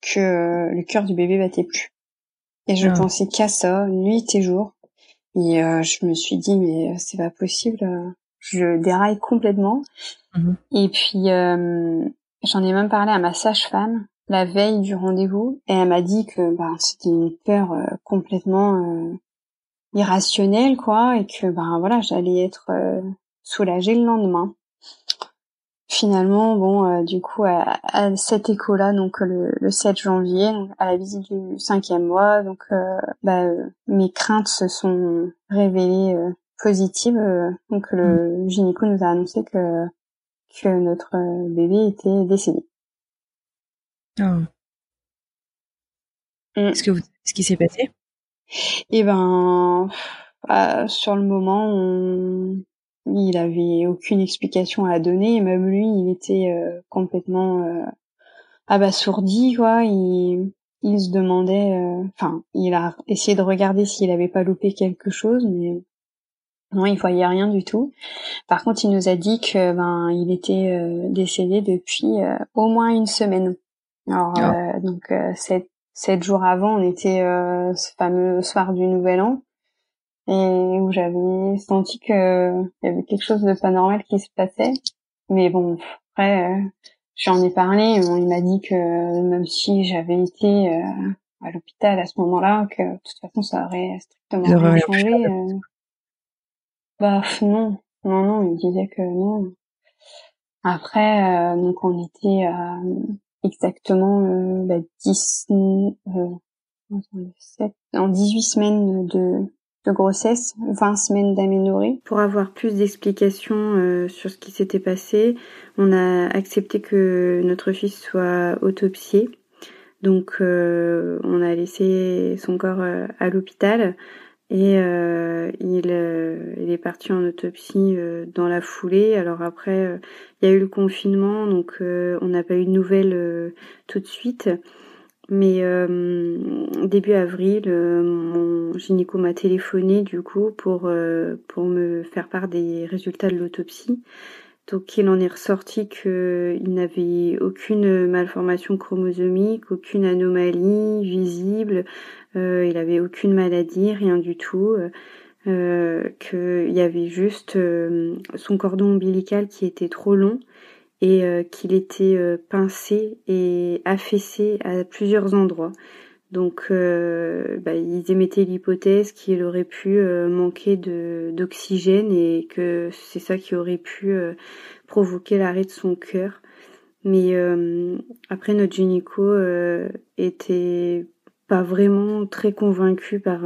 que le cœur du bébé battait plus. Et je ah. pensais qu'à ça, nuit et jour. Et je me suis dit mais c'est pas possible. Je déraille complètement. Mhm. Et puis J'en ai même parlé à ma sage-femme la veille du rendez-vous et elle m'a dit que bah, c'était une peur euh, complètement euh, irrationnelle quoi et que ben voilà j'allais être euh, soulagée le lendemain. Finalement bon du coup à, cet écho là donc le, le 7 janvier à la visite du cinquième mois donc bah, mes craintes se sont révélées positives donc le mmh. gynéco nous a annoncé que que notre euh, bébé était décédé. Oh. Est-ce que vous, ce qui s'est passé? Eh ben, bah, sur le moment, on... il avait aucune explication à donner. Et même lui, il était euh, complètement euh, abasourdi, quoi. Il, il se demandait, enfin, il a essayé de regarder s'il avait pas loupé quelque chose, mais non, il voyait rien du tout. Par contre, il nous a dit que ben il était décédé depuis au moins une semaine. Alors ah. donc sept, sept jours avant, on était ce fameux soir du Nouvel An et où j'avais senti que il y avait quelque chose de pas normal qui se passait. Mais bon, après, euh, j'en ai parlé. il m'a dit que même si j'avais été euh, à l'hôpital à ce moment-là, que de toute façon, ça aurait strictement rien changé. Euh. Bah non, non, non, il disait que non. Après, donc on était à exactement bah, 10, en 18 semaines de de grossesse, 20 semaines d'aménorrhée. Pour avoir plus d'explications euh, sur ce qui s'était passé, on a accepté que notre fils soit autopsié. Donc euh, on a laissé son corps euh, à l'hôpital et il, il, est parti en autopsie dans la foulée. Alors après, il y a eu le confinement, donc on n'a pas eu de nouvelles tout de suite. Mais euh, début avril, euh, mon gynéco m'a téléphoné du coup pour euh, pour me faire part des résultats de l'autopsie. Donc il en est ressorti qu'il n'avait aucune malformation chromosomique, aucune anomalie visible, il avait aucune maladie, rien du tout. qu'il y avait juste son cordon ombilical qui était trop long et euh, qu'il était euh, pincé et affaissé à plusieurs endroits. Donc, euh, bah, ils émettaient l'hypothèse qu'il aurait pu manquer d'oxygène et que c'est ça qui aurait pu provoquer l'arrêt de son cœur. Mais après, notre gynéco était pas vraiment très convaincu par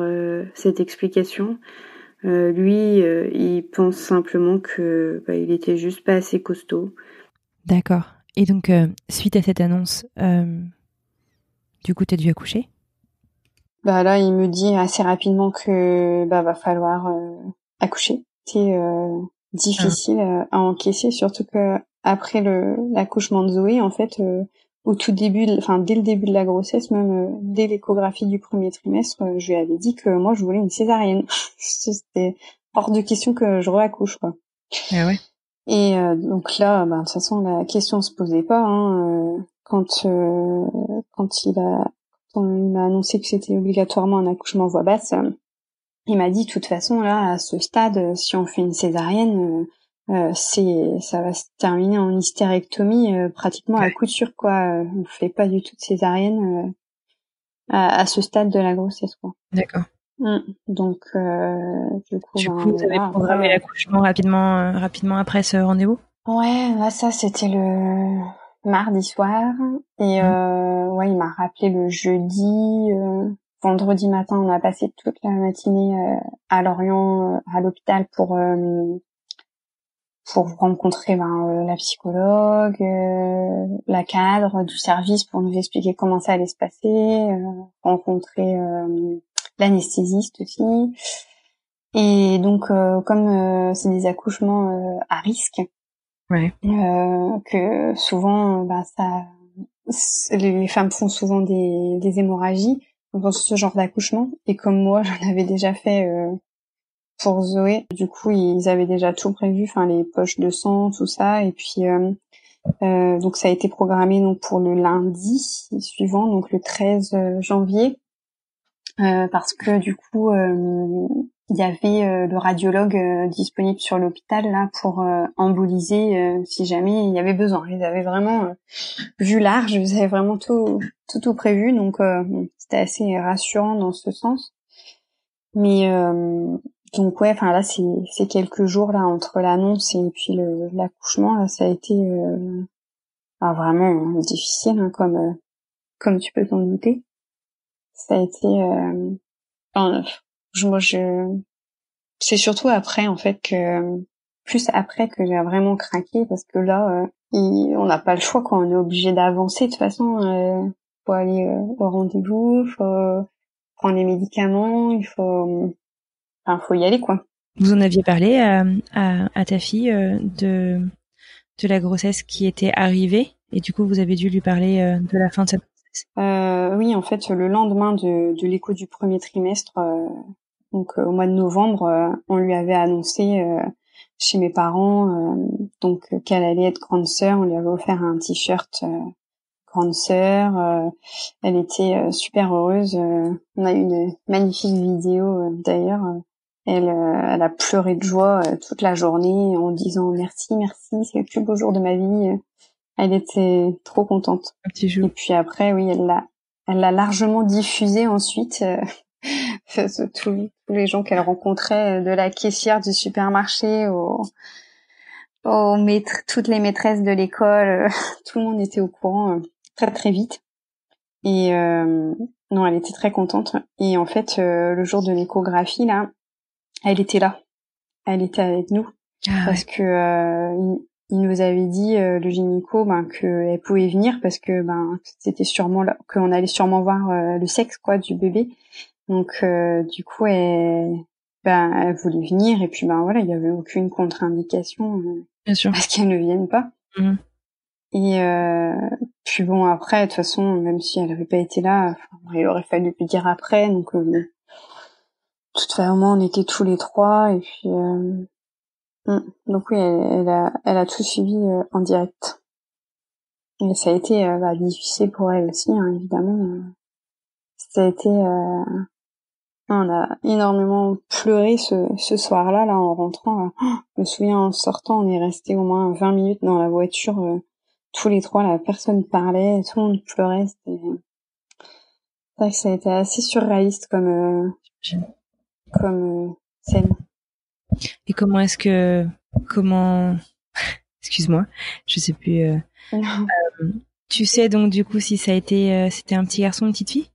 cette explication. lui, il pense simplement que bah, il était juste pas assez costaud D'accord. Et donc, euh, suite à cette annonce, euh, du coup, tu as dû accoucher? Bah là, il me dit assez rapidement que bah va falloir euh, accoucher. C'est difficile à encaisser, surtout que après le l'accouchement de Zoé, en fait, au tout début, enfin dès le début de la grossesse, même dès l'échographie du premier trimestre, je lui avais dit que moi je voulais une césarienne. *laughs* C'était hors de question que je reaccouche quoi. Ah ouais. Et euh, donc là, bah, de toute façon, la question se posait pas. Hein, euh, quand euh, quand il a quand il m'a annoncé que c'était obligatoirement un accouchement voix basse, il m'a dit de toute façon là, à ce stade, si on fait une césarienne, c'est ça va se terminer en hystérectomie pratiquement à coup sûr quoi. on fait pas du tout de césarienne à, à, ce stade de la grossesse quoi. D'accord. Mm. Donc, euh, du coup, du ben, coup, vous avez programmé l'accouchement rapidement, euh, rapidement après ce rendez-vous. Ouais, là, ça, c'était le mardi soir, et mm. euh, ouais, il m'a rappelé le jeudi. Euh, vendredi matin, on a passé toute la matinée euh, à Lorient, à l'hôpital, pour pour rencontrer ben, la psychologue, la cadre du service pour nous expliquer comment ça allait se passer, rencontrer l'anesthésiste aussi. Et donc, euh, comme euh, c'est des accouchements euh, à risque, ouais. que souvent, bah, ça, les femmes font souvent des, des hémorragies dans ce genre d'accouchement. Et comme moi, *laughs* j'en avais déjà fait pour Zoé, du coup, ils avaient déjà tout prévu, enfin les poches de sang, tout ça. Et puis, donc, ça a été programmé donc pour le lundi suivant, donc le 13 janvier. Euh, parce que du coup euh, il y avait euh, le radiologue disponible sur l'hôpital là pour emboliser si jamais il y avait besoin. Ils avaient vraiment vu large, ils avaient vraiment tout tout, tout prévu, donc c'était assez rassurant dans ce sens. Mais donc ouais, enfin là c'est c'est quelques jours là entre l'annonce et puis l'accouchement là ça a été vraiment difficile hein, comme comme tu peux t'en douter. Ça a été euh, enfin, moi je c'est surtout après en fait que plus après que j'ai vraiment craqué parce que là euh, on n'a pas le choix quoi on est obligé d'avancer de toute façon euh, faut aller euh, au rendez-vous faut prendre les médicaments il faut enfin faut y aller quoi vous en aviez parlé à, à, à ta fille de de la grossesse qui était arrivée et du coup vous avez dû lui parler de la fin de cette euh, Oui, en fait, le lendemain de, de l'écho du premier trimestre, donc au mois de novembre, on lui avait annoncé chez mes parents donc qu'elle allait être grande sœur. On lui avait offert un t-shirt grande sœur. elle était super heureuse. on a eu une magnifique vidéo d'ailleurs elle, euh, elle a pleuré de joie euh, toute la journée en disant merci, merci, c'est le plus beau jour de ma vie. Elle était trop contente. Un petit jour. Et puis après, oui, elle l'a, elle l'a largement diffusé ensuite. Euh, *laughs* tous, les gens qu'elle rencontrait, de la caissière du supermarché au, au maître, toutes les maîtresses de l'école, *laughs* tout le monde était au courant très très vite. Et non, elle était très contente. Et en fait, le jour de l'échographie là, elle était là. Elle était avec nous. Ah parce que euh, il, nous avait dit euh, le gynéco ben qu'elle pouvait venir parce que ben c'était sûrement là qu'on allait sûrement voir euh, le sexe quoi du bébé. Donc du coup elle ben elle voulait venir et puis ben voilà, il y avait aucune contre-indication Bien sûr. parce qu'elle ne vienne pas. Mmh. Et puis bon après de toute façon même si elle avait pas été là, il aurait fallu lui dire après donc toute façon, on était tous les trois et puis euh, mm. donc oui, elle, a, elle a tout suivi euh, en direct. Et ça a été euh, bah, difficile pour elle aussi, hein, évidemment. Ça a été, on a énormément pleuré ce, soir-là, là, en rentrant. je me souviens, en sortant, on est resté au moins 20 minutes dans la voiture, tous les trois. La personne parlait, tout le monde pleurait. C'était, vrai que ça a été assez surréaliste comme comme euh, scène. Et comment est-ce que comment *laughs* excuse-moi, je sais plus. Euh, euh, tu sais donc du coup si ça a été c'était un petit garçon ou une petite fille?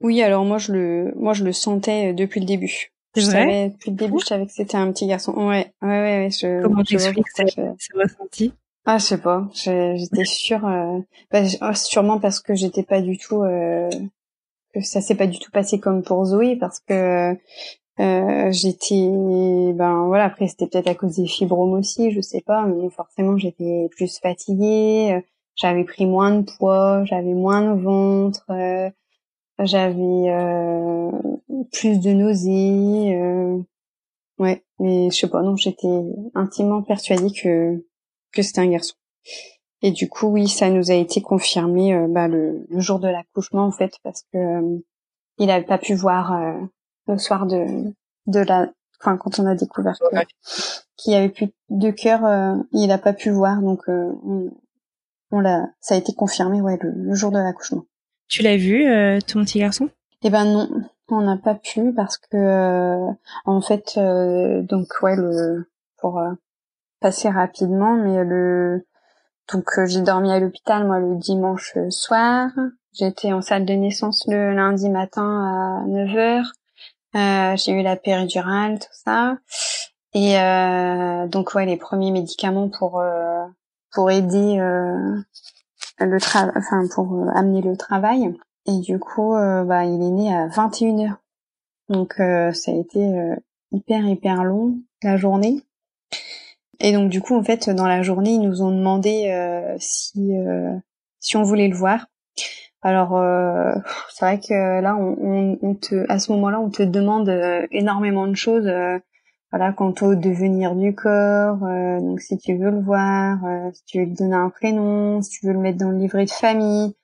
Oui, alors moi je le moi je le sentais depuis le début. Je savais depuis le début, je savais que c'était un petit garçon. Ouais, ouais, ouais. ouais je, Comment tu expliques ça, je... ressenti? Ah, je sais pas. J'étais sûre. Bah, oh, sûrement parce que j'étais pas du tout. que ça s'est pas du tout passé comme pour Zoé, parce que euh, j'étais, ben voilà, après c'était peut-être à cause des fibromes aussi, je sais pas, mais forcément j'étais plus fatiguée, euh, j'avais pris moins de poids, j'avais moins de ventre, euh, j'avais euh, plus de nausées, euh, ouais, mais je sais pas, non, j'étais intimement persuadée que que c'était un garçon. Et du coup, oui, ça nous a été confirmé bah, le, le, jour de l'accouchement en fait, parce que il avait pas pu voir le soir de de la enfin quand on a découvert qu'il y avait plus de cœur euh, il a pas pu voir donc euh, on, l'a ça a été confirmé ouais le, jour de l'accouchement. Tu l'as vu euh, ton petit garçon? Eh ben non on n'a pas pu parce que en fait donc ouais le pour passer rapidement mais le donc j'ai dormi à l'hôpital moi le dimanche soir. J'étais en salle de naissance le lundi matin à 9 heures euh, j'ai eu la péridurale, tout ça. Et euh, donc ouais, les premiers médicaments pour euh, pour aider euh, le travail, enfin pour euh, amener le travail. Et du coup, bah il est né à 21 h Donc ça a été hyper hyper long la journée. Et donc du coup en fait dans la journée ils nous ont demandé si si on voulait le voir. Alors euh, c'est vrai que là, on, on, te, à ce moment-là, on te demande euh, énormément de choses. Euh, voilà, quant au devenir du corps, donc si tu veux le voir, si tu veux lui donner un prénom, si tu veux le mettre dans le livret de famille.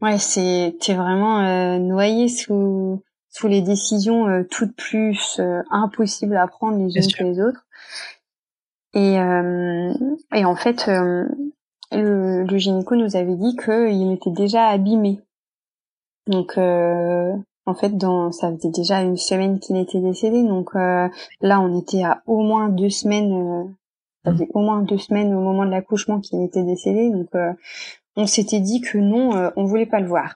Ouais, c'est t'es vraiment noyé sous sous les décisions toutes plus impossibles à prendre les unes que les autres. Et et en fait, le, le gynéco nous avait dit qu'il était déjà abîmé. Donc euh, en fait, dans, ça faisait déjà une semaine qu'il était décédé. Donc euh, là, on était à au moins deux semaines. Euh, ça faisait au moins deux semaines au moment de l'accouchement qu'il était décédé. Donc on s'était dit que non, on voulait pas le voir.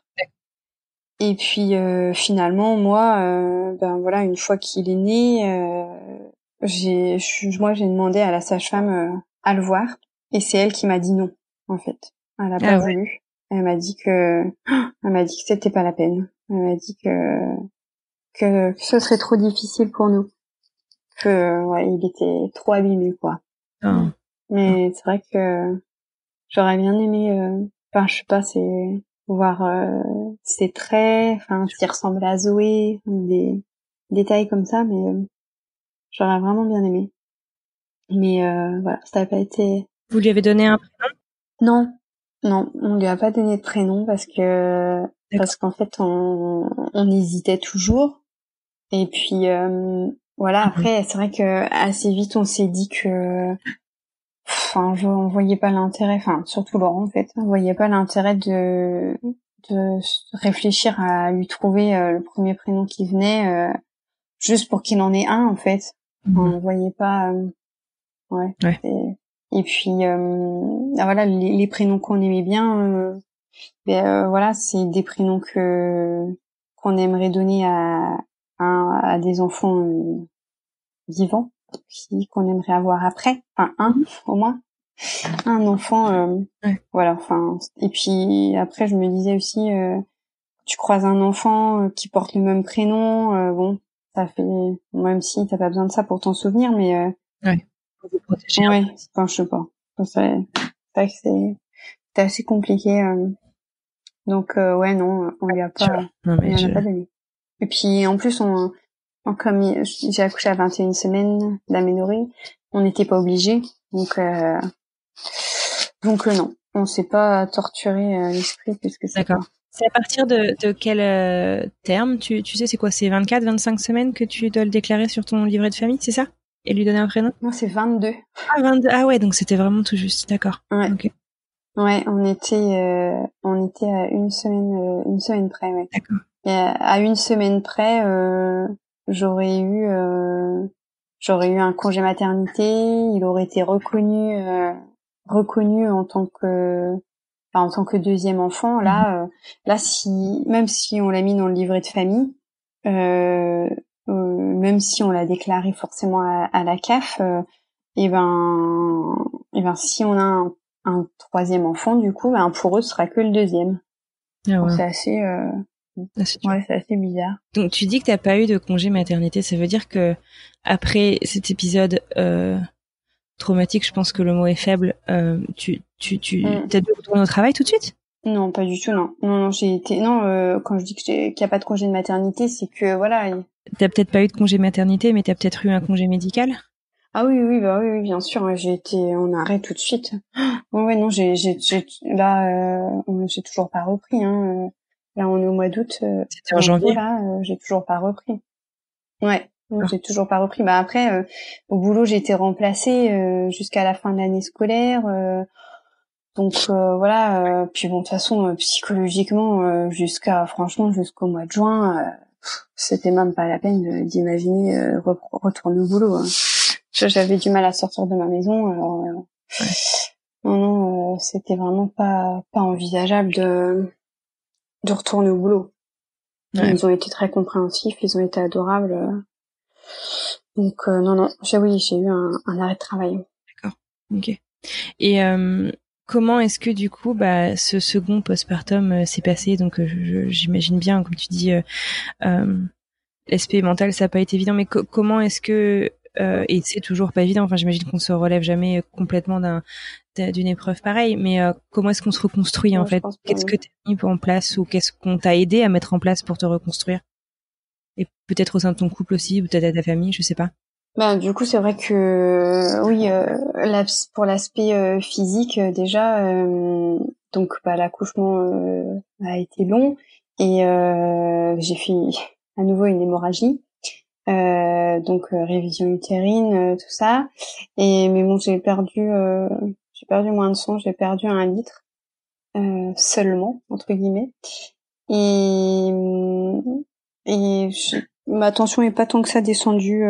Et puis finalement, moi, ben voilà, une fois qu'il est né, j'ai, moi j'ai demandé à la sage-femme à le voir, et c'est elle qui m'a dit non en fait. Elle a pas ah voulu. Elle m'a dit que, *gasps* elle m'a dit que c'était pas la peine. Elle m'a dit que, que, ce serait trop difficile pour nous. Que, ouais, il était trop abîmé, quoi. Ah. Mais c'est vrai que j'aurais bien aimé, euh, enfin, je sais pas, c'est, voir ses traits, enfin s'il ressemble à Zoé, des détails comme ça, mais j'aurais vraiment bien aimé. Mais voilà, ça n'a pas été. Vous lui avez donné un prénom? Non, non, on lui a pas donné de prénom parce que parce qu'en fait on, on hésitait toujours. Et puis euh, voilà, mhm. après c'est vrai que assez vite on s'est dit que enfin je, on voyait pas l'intérêt enfin surtout Laurent en fait, on voyait pas l'intérêt de de réfléchir à lui trouver euh, le premier prénom qui venait euh, juste pour qu'il en ait un en fait. Mhm. On voyait pas ouais. ouais. Et puis euh, ah, voilà, les, prénoms qu'on aimait bien, euh, ben, euh, voilà, c'est des prénoms que qu'on aimerait donner à à, à des enfants vivants, qu'on aimerait avoir après, enfin un mhm. au moins, un enfant, voilà, enfin. Et puis après, je me disais aussi, tu croises un enfant qui porte le même prénom, bon, ça fait, même si t'as pas besoin de ça pour t'en souvenir, mais ouais vous protéger. Ouais, enfin, je sais pas. C'est vrai que c'est assez compliqué. Euh. Donc euh, ouais, non, on lui a pas, non, mais on a pas donné. Et puis en plus, on, comme j'ai accouché à 21 semaines d'aménorrhée, on n'était pas obligé. Donc euh, donc euh, non, on s'est pas torturé l'esprit puisque c'est D'accord. C'est à partir de, de quel terme? Tu, tu sais c'est quoi? C'est 24, 25 semaines que tu dois le déclarer sur ton livret de famille, c'est ça? Et lui donner un prénom? Non, c'est 22. Ah, 22. Ah ouais, donc c'était vraiment tout juste, d'accord. Ouais. Ouais, on était, euh, on était à une semaine, euh, une semaine près, ouais. D'accord. Et à, une semaine près, euh, j'aurais eu, euh, j'aurais eu un congé maternité. Il aurait été reconnu, euh, reconnu en tant que, enfin, en tant que deuxième enfant. Là, mhm. là, si, même si on l'a mis dans le livret de famille, même si on l'a déclaré forcément à, la CAF, euh, et ben, et ben si on a un, troisième enfant, du coup, ben pour eux, ce sera que le deuxième. Ah ouais. C'est assez, euh, ah, ouais, c'est assez bizarre. Donc tu dis que t'as pas eu de congé maternité, ça veut dire que après cet épisode euh, traumatique, je pense que le mot est faible. Euh, tu tu tu mm. t'as dû retourner au travail tout de suite? Non, pas du tout, non. Non, non, j'ai été non. Euh, quand je dis qu'il n'y a pas de congé de maternité, c'est que voilà, T'as peut-être pas eu de congé maternité, mais t'as peut-être eu un congé médical? Ah oui, oui, bah oui, bien sûr. J'ai été en arrêt tout de suite. Ouais, ouais non, j'ai, j'ai, là, euh, j'ai toujours pas repris. Hein. Là, on est au mois d'août. Euh, C'était en janvier. Là, euh, j'ai toujours pas repris. Ouais, ah. j'ai toujours pas repris. Bah après, euh, au boulot, j'ai été remplacée jusqu'à la fin de l'année scolaire. donc voilà. puis bon, de toute façon, psychologiquement, jusqu'à franchement jusqu'au mois de juin c'était même pas la peine d'imaginer euh, retourner au boulot. Hein. J'avais du mal à sortir de ma maison, alors euh, non, non, euh, c'était vraiment pas pas envisageable de de retourner au boulot. Ils ont été très compréhensifs, ils ont été adorables. Donc non, non, j'ai oui, j'ai eu un, un, arrêt de travail. D'accord, ok. Et Comment est-ce que du coup, bah, ce second postpartum euh, s'est passé? Donc, euh, j'imagine bien, comme tu dis, euh, euh l'aspect mental, ça n'a pas été évident. Mais comment est-ce que et c'est toujours pas évident. Enfin, j'imagine qu'on se relève jamais complètement d'un d'une épreuve pareille. Mais comment est-ce qu'on se reconstruit en fait? Qu'est-ce que tu as mis en place ou qu'est-ce qu'on t'a aidé à mettre en place pour te reconstruire? Et peut-être au sein de ton couple aussi ou peut-être à ta famille, je sais pas. Ben, du coup, c'est vrai que oui, euh, pour l'aspect euh, physique euh, déjà, euh, donc bah, l'accouchement a été long et j'ai fait *laughs* à nouveau une hémorragie, donc révision utérine, tout ça. Et mais bon, j'ai perdu, j'ai perdu moins de sang, j'ai perdu un litre seulement entre guillemets. Et et ma tension est pas tant que ça descendue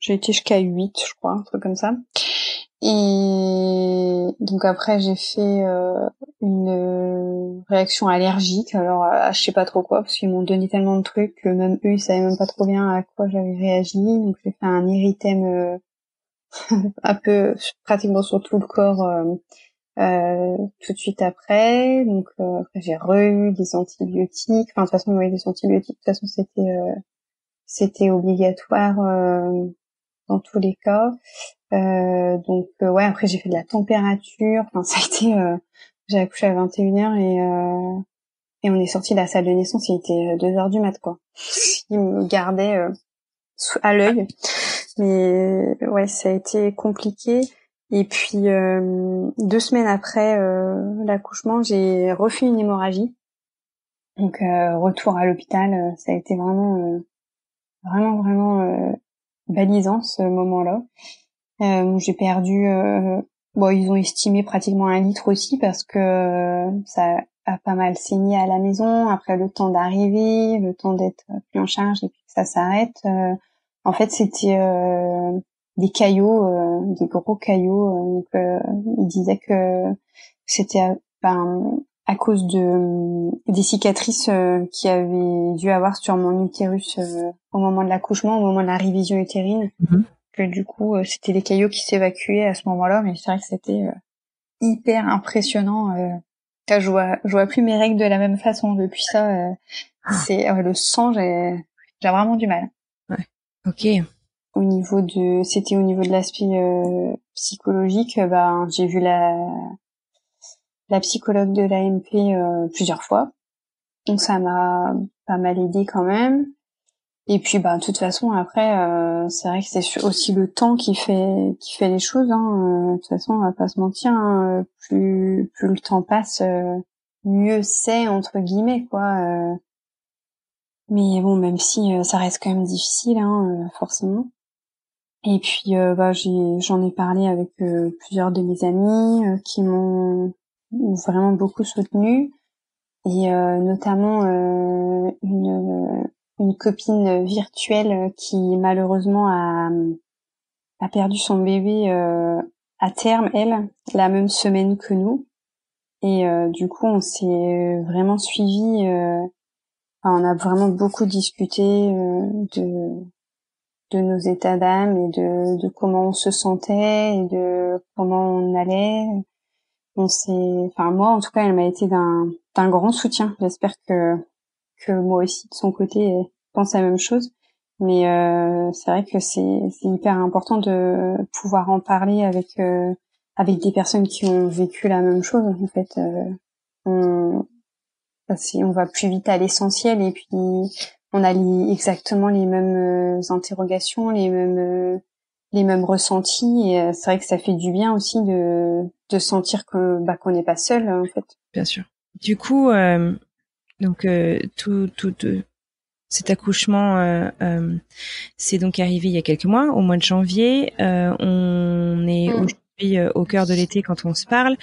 j'ai été jusqu'à 8, je crois, un truc comme ça. Et donc après j'ai fait euh, une réaction allergique, alors euh, je sais pas trop quoi, parce qu'ils m'ont donné tellement de trucs que même eux ils savaient même pas trop bien à quoi j'avais réagi. Donc j'ai fait un érythème euh, *laughs* un peu pratiquement sur tout le corps euh, tout de suite après. Donc j'ai re-eu des antibiotiques. Enfin de toute façon oui des antibiotiques. De toute façon c'était c'était obligatoire dans tous les cas. Euh, donc euh, ouais, après j'ai fait de la température. Enfin *laughs* ça a été, euh, j'ai accouché à 21h et et on est sorti de la salle de naissance, il était deux heures du mat quoi. *laughs* Il me gardait à l'œil, mais ouais, ça a été compliqué. Et puis deux semaines après l'accouchement, j'ai refait une hémorragie. Donc retour à l'hôpital, ça a été vraiment vraiment vraiment euh, balisant ce moment-là. Euh, j'ai perdu, euh, bon ils ont estimé pratiquement un litre aussi parce que ça a pas mal saigné à la maison. Après le temps d'arriver, le temps d'être pris en charge et puis que ça s'arrête. Euh, en fait c'était des caillots, des gros caillots. donc ils disaient que c'était ben, à cause de euh, des cicatrices euh, qui avaient dû avoir sur mon utérus euh, au moment de l'accouchement, au moment de la révision utérine. Mhm. Que du coup, c'était des caillots qui s'évacuaient à ce moment-là, mais c'est vrai que c'était hyper impressionnant. je vois, je vois plus mes règles de la même façon depuis ça. Ah. c'est le sang, j'ai, j'ai vraiment du mal. Ouais. Ok. Au niveau de, c'était au niveau de l'aspect psychologique, bah, j'ai vu la la psychologue de l'AMP euh, plusieurs fois. Donc ça m'a pas mal aidé quand même. Et puis bah de toute façon après euh, c'est vrai que c'est aussi le temps qui fait qui fait les choses. Hein. Euh, de toute façon on va pas se mentir, hein. plus plus le temps passe, mieux c'est entre guillemets quoi. Mais bon même si ça reste quand même difficile hein, forcément. Et puis bah j'ai j'en ai parlé avec plusieurs de mes amis qui m'ont vraiment beaucoup soutenu. Et euh, notamment euh, une, une copine virtuelle qui malheureusement a, a perdu son bébé euh, à terme elle la même semaine que nous. Et du coup on s'est vraiment suivi on a vraiment beaucoup discuté de de nos états d'âme et de, de comment on se sentait et de comment on allait enfin moi en tout cas, elle m'a été d'un grand soutien. J'espère que que moi aussi de son côté pense la même chose. Mais euh, c'est vrai que c'est hyper important de pouvoir en parler avec euh, avec des personnes qui ont vécu la même chose. En fait, euh, on on va plus vite à l'essentiel et puis on a exactement les mêmes interrogations, les mêmes les mêmes ressentis et euh, c'est vrai que ça fait du bien aussi de de sentir que bah qu'on n'est pas seul en fait. Bien sûr. Du coup euh, donc euh, tout tout cet accouchement euh, c'est donc arrivé il y a quelques mois au mois de janvier on est mm. aujourd'hui au cœur de l'été quand on se parle.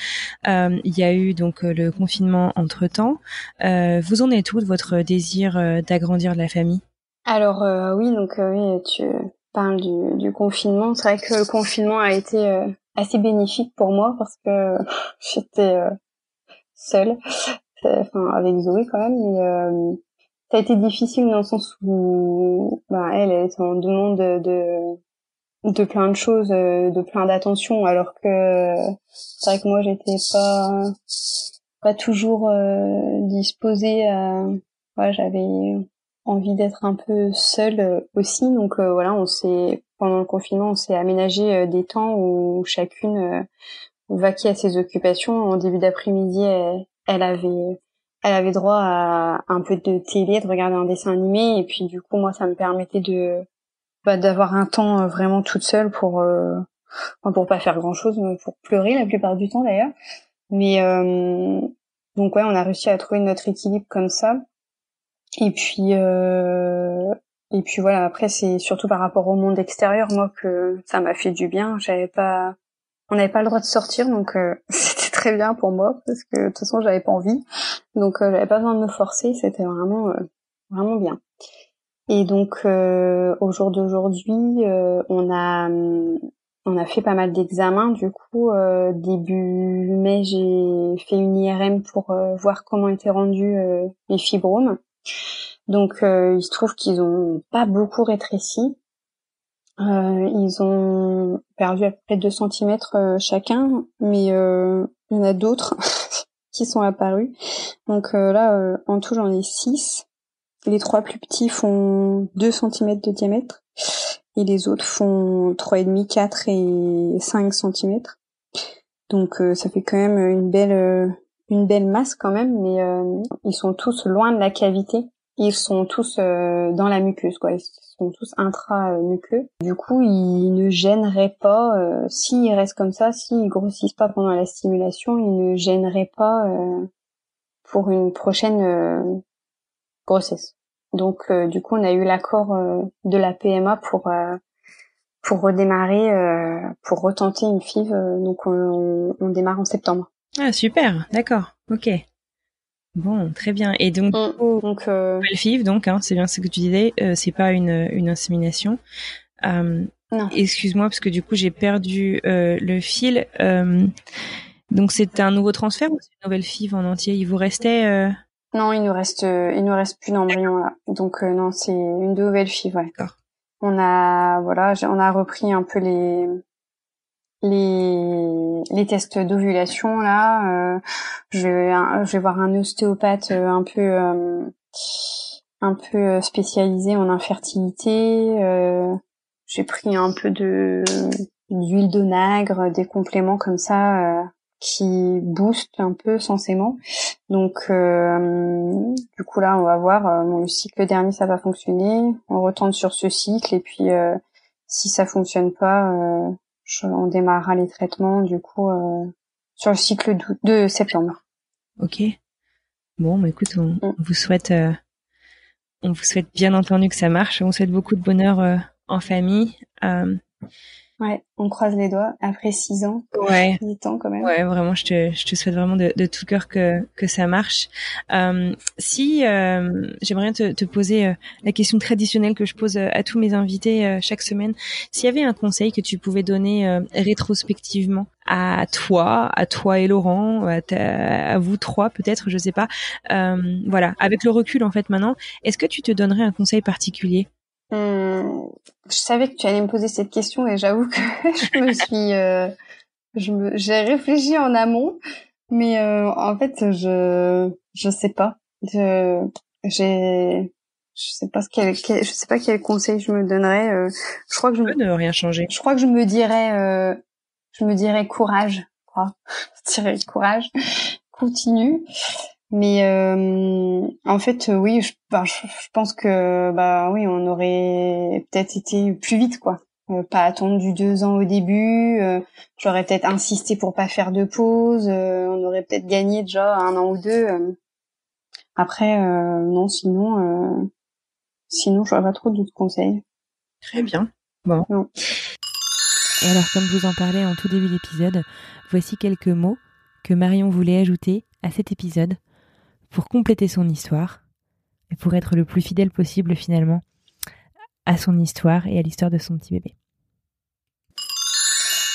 il y a eu donc le confinement entre temps. vous en êtes où de votre désir d'agrandir la famille? Alors oui, donc oui, tu, parle du, confinement, c'est vrai que le confinement a été euh, assez bénéfique pour moi parce que *laughs* j'étais euh, seule, enfin avec Zoé quand même, mais euh, ça a été difficile dans le sens où ben, elle, était en demande de, de plein de choses, de plein d'attention, alors que c'est vrai que moi j'étais pas pas toujours disposée à, j'avais envie d'être un peu seule euh, aussi. Donc euh, voilà, on s'est pendant le confinement, on s'est aménagé euh, des temps où chacune vaquait à ses occupations. En début d'après-midi, elle, avait elle avait droit à un peu de télé, de regarder un dessin animé, et puis du coup moi ça me permettait de bah, d'avoir un temps vraiment toute seule pour euh, pour pas faire grand chose, pour pleurer la plupart du temps d'ailleurs. Mais donc ouais, on a réussi à trouver notre équilibre comme ça. Et puis euh, et puis voilà. Après, c'est surtout par rapport au monde extérieur, moi, que ça m'a fait du bien. J'avais pas, on n'avait pas le droit de sortir, donc euh, *laughs* c'était très bien pour moi parce que de toute façon, j'avais pas envie. Donc, euh, j'avais pas besoin de me forcer. C'était vraiment euh, vraiment bien. Et donc, au jour d'aujourd'hui, on a on a fait pas mal d'examens. Du coup, début mai, j'ai fait une IRM pour voir comment étaient rendus mes fibromes. Donc euh, il se trouve qu'ils ont pas beaucoup rétréci. Euh, ils ont perdu à peu près 2 cm euh, chacun, mais il y en a d'autres *laughs* qui sont apparus. Donc là, en tout, j'en ai 6. Les trois plus petits font 2 cm de diamètre et les autres font 3,5, 4 et 5 cm. Donc ça fait quand même une belle une belle masse quand même, mais ils sont tous loin de la cavité. Ils sont tous dans la muqueuse, quoi. Ils sont tous intra-muqueux. Du coup, ils ne gêneraient pas, s'ils restent comme ça, s'ils grossissent pas pendant la stimulation, ils ne gêneraient pas pour une prochaine grossesse. Donc euh, du coup, on a eu l'accord euh, de la PMA pour euh, pour redémarrer, pour retenter une FIV. donc on, on, démarre en septembre. Ah super, d'accord, ok. Bon, très bien. Et donc, mm. donc euh... FIV, donc, hein, c'est bien ce que tu disais, c'est pas une, une insémination. non. Excuse-moi parce que du coup j'ai perdu le fil. donc c'est un nouveau transfert ou c'est une nouvelle FIV en entier? Il vous restait non, il nous reste, euh, il nous reste plus d'embryons là. Donc euh, non, c'est une nouvelle fille, ouais. D'accord. On a, voilà, on a repris un peu les les les tests d'ovulation là. Euh, je vais je vais voir un ostéopathe un peu un peu spécialisé en infertilité. J'ai pris un peu de d'huile d'onagre, des compléments comme ça qui booste un peu censément. Donc euh, du coup là on va voir euh, le cycle dernier ça va fonctionner, on retente sur ce cycle et puis euh, si ça fonctionne pas on démarrera les traitements du coup sur le cycle de septembre. OK. Bon, bah écoute, on, mm. vous souhaite on vous souhaite bien entendu que ça marche, on vous souhaite beaucoup de bonheur en famille. Ouais, on croise les doigts après six ans. Ouais. Ans quand même. Ouais, vraiment, je te, je te souhaite vraiment de, de tout cœur que, que ça marche. Euh, si euh, j'aimerais te, te poser euh, la question traditionnelle que je pose euh, à tous mes invités chaque semaine, s'il y avait un conseil que tu pouvais donner rétrospectivement à toi, à toi et Laurent, à, à vous trois peut-être, je sais pas. voilà, avec le recul en fait maintenant, est-ce que tu te donnerais un conseil particulier? Hum, je savais que tu allais me poser cette question et j'avoue que *laughs* je me suis, euh, je me, j'ai réfléchi en amont, mais euh, en fait je, je sais pas, je, j'ai, je sais pas ce quel, je sais pas quel conseil je me donnerais. Euh, je crois que je me, ne rien changer. Je crois que je me dirais, euh, je me dirais courage, quoi. *laughs* je dirais courage, continue. Mais euh, en fait, oui, je, je, pense que bah oui, on aurait peut-être été plus vite, quoi. Euh, pas attendu deux ans au début. Euh, J'aurais peut-être insisté pour pas faire de pause. Euh, on aurait peut-être gagné déjà un an ou deux. Après, non, sinon, sinon, je vois pas trop d'autres conseils. Très bien. Bon. Et alors, comme je vous en parlais en tout début d'épisode, voici quelques mots que Marion voulait ajouter à cet épisode pour compléter son histoire et pour être le plus fidèle possible finalement à son histoire et à l'histoire de son petit bébé.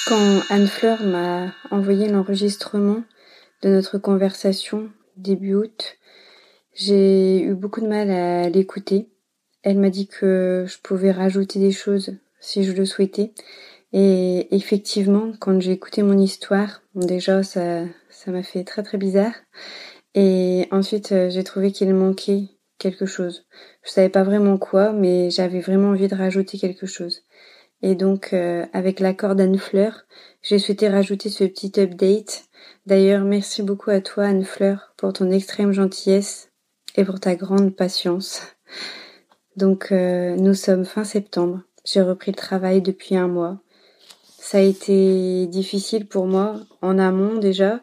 Quand Anne-Fleur m'a envoyé l'enregistrement de notre conversation début août, j'ai eu beaucoup de mal à l'écouter. Elle m'a dit que je pouvais rajouter des choses si je le souhaitais. Et effectivement, quand j'ai écouté mon histoire, déjà ça ça m'a fait très très bizarre. Et ensuite, euh, j'ai trouvé qu'il manquait quelque chose. Je savais pas vraiment quoi, mais j'avais vraiment envie de rajouter quelque chose. Et donc, euh, avec l'accord d'Anne Fleur, j'ai souhaité rajouter ce petit update. D'ailleurs, merci beaucoup à toi, Anne Fleur, pour ton extrême gentillesse et pour ta grande patience. Donc, euh, nous sommes fin septembre. J'ai repris le travail depuis un mois. Ça a été difficile pour moi en amont déjà,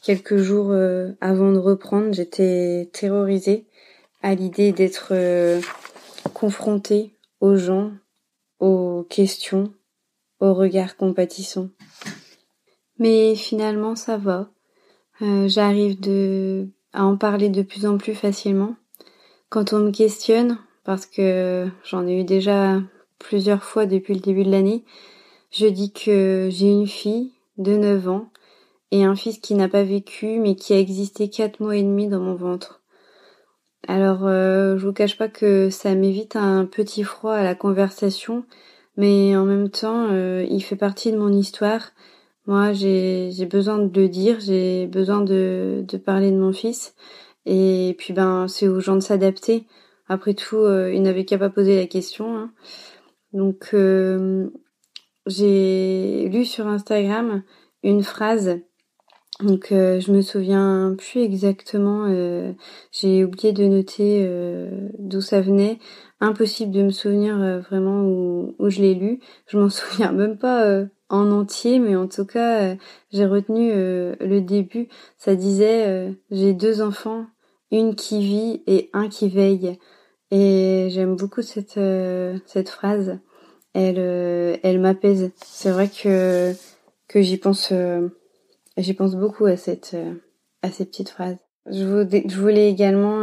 quelques jours euh, avant de reprendre, j'étais terrorisée à l'idée d'être euh, confrontée aux gens, aux questions, aux regards compatissants. Mais finalement, ça va. Euh, j'arrive à en parler de plus en plus facilement. Quand on me questionne, parce que j'en ai eu déjà plusieurs fois depuis le début de l'année, je dis que j'ai une fille de 9 ans et un fils qui n'a pas vécu mais qui a existé quatre mois et demi dans mon ventre. Alors euh, je vous cache pas que ça m'évite un petit froid à la conversation, mais en même temps euh, il fait partie de mon histoire. Moi j'ai besoin de le dire, j'ai besoin de, de parler de mon fils et puis ben c'est aux gens de s'adapter. Après tout euh, il n'avait qu'à pas poser la question. Hein. Donc euh, j'ai lu sur Instagram une phrase Donc je me souviens plus exactement, j'ai oublié de noter d'où ça venait. Impossible de me souvenir vraiment où, où je l'ai lu. Je m'en *laughs* souviens même pas en entier, mais en tout cas j'ai retenu le début. Ça disait j'ai deux enfants, une qui vit et un qui veille. Et j'aime beaucoup cette euh, cette phrase. Elle euh, elle m'apaise. C'est vrai que que j'y pense euh, j'y pense beaucoup à cette à ces petites phrases. Je voulais, également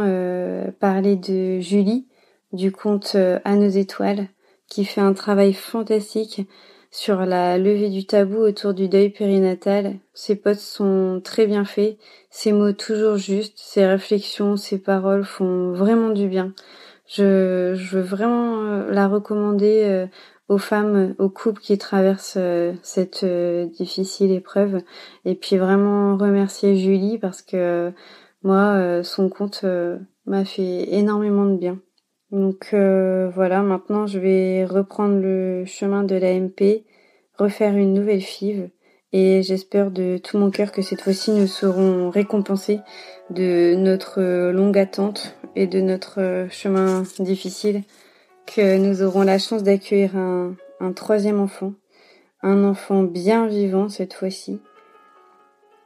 parler de Julie du conte À nos étoiles qui fait un travail fantastique sur la levée du tabou autour du deuil périnatal. Ses potes sont très bien faits, ses mots toujours justes, ses réflexions, ses paroles font vraiment du bien. Je, veux vraiment euh, la recommander euh, aux femmes, aux couples qui traversent euh, cette difficile épreuve. Et puis vraiment remercier Julie parce que moi, son compte m'a fait énormément de bien. Donc voilà, maintenant je vais reprendre le chemin de l'AMP, refaire une nouvelle FIV et j'espère de tout mon cœur que cette fois-ci nous serons récompensés de notre longue attente et de notre chemin difficile, nous aurons la chance d'accueillir un, troisième enfant, un enfant bien vivant cette fois-ci.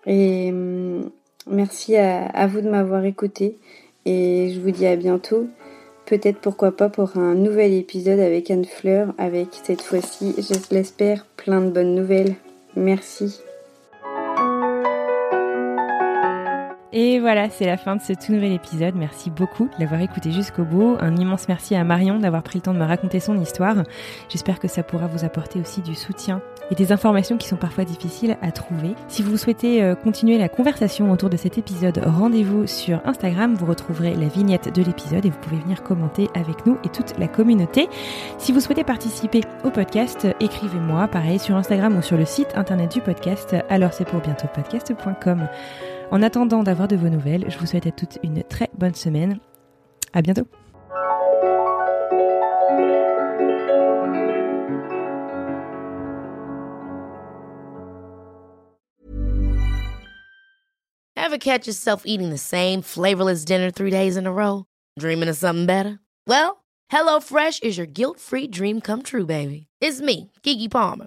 Et hum, merci à, à vous de m'avoir écouté et je vous dis à bientôt. Peut-être pourquoi pas pour un nouvel épisode avec Anne Fleur, avec cette fois-ci, je l'espère, plein de bonnes nouvelles. Merci. Et voilà, c'est la fin de ce tout nouvel épisode. Merci beaucoup de l'avoir écouté jusqu'au bout. Un immense merci à Marion d'avoir pris le temps de me raconter son histoire. J'espère que ça pourra vous apporter aussi du soutien et des informations qui sont parfois difficiles à trouver. Si vous souhaitez euh, continuer la conversation autour de cet épisode, rendez-vous sur Instagram. Vous retrouverez la vignette de l'épisode et vous pouvez venir commenter avec nous et toute la communauté. Si vous souhaitez participer au podcast, écrivez-moi, pareil, sur Instagram ou sur le site internet du podcast. Alors c'est pour bientôt podcast.com. En attendant d'avoir de vos nouvelles, je vous souhaite à toutes une très bonne semaine. À bientôt. Ever catch yourself eating the same flavorless dinner three days in a row? Dreaming of something better? Well, HelloFresh is your guilt-free dream come true, baby. It's me, Kiki Palmer.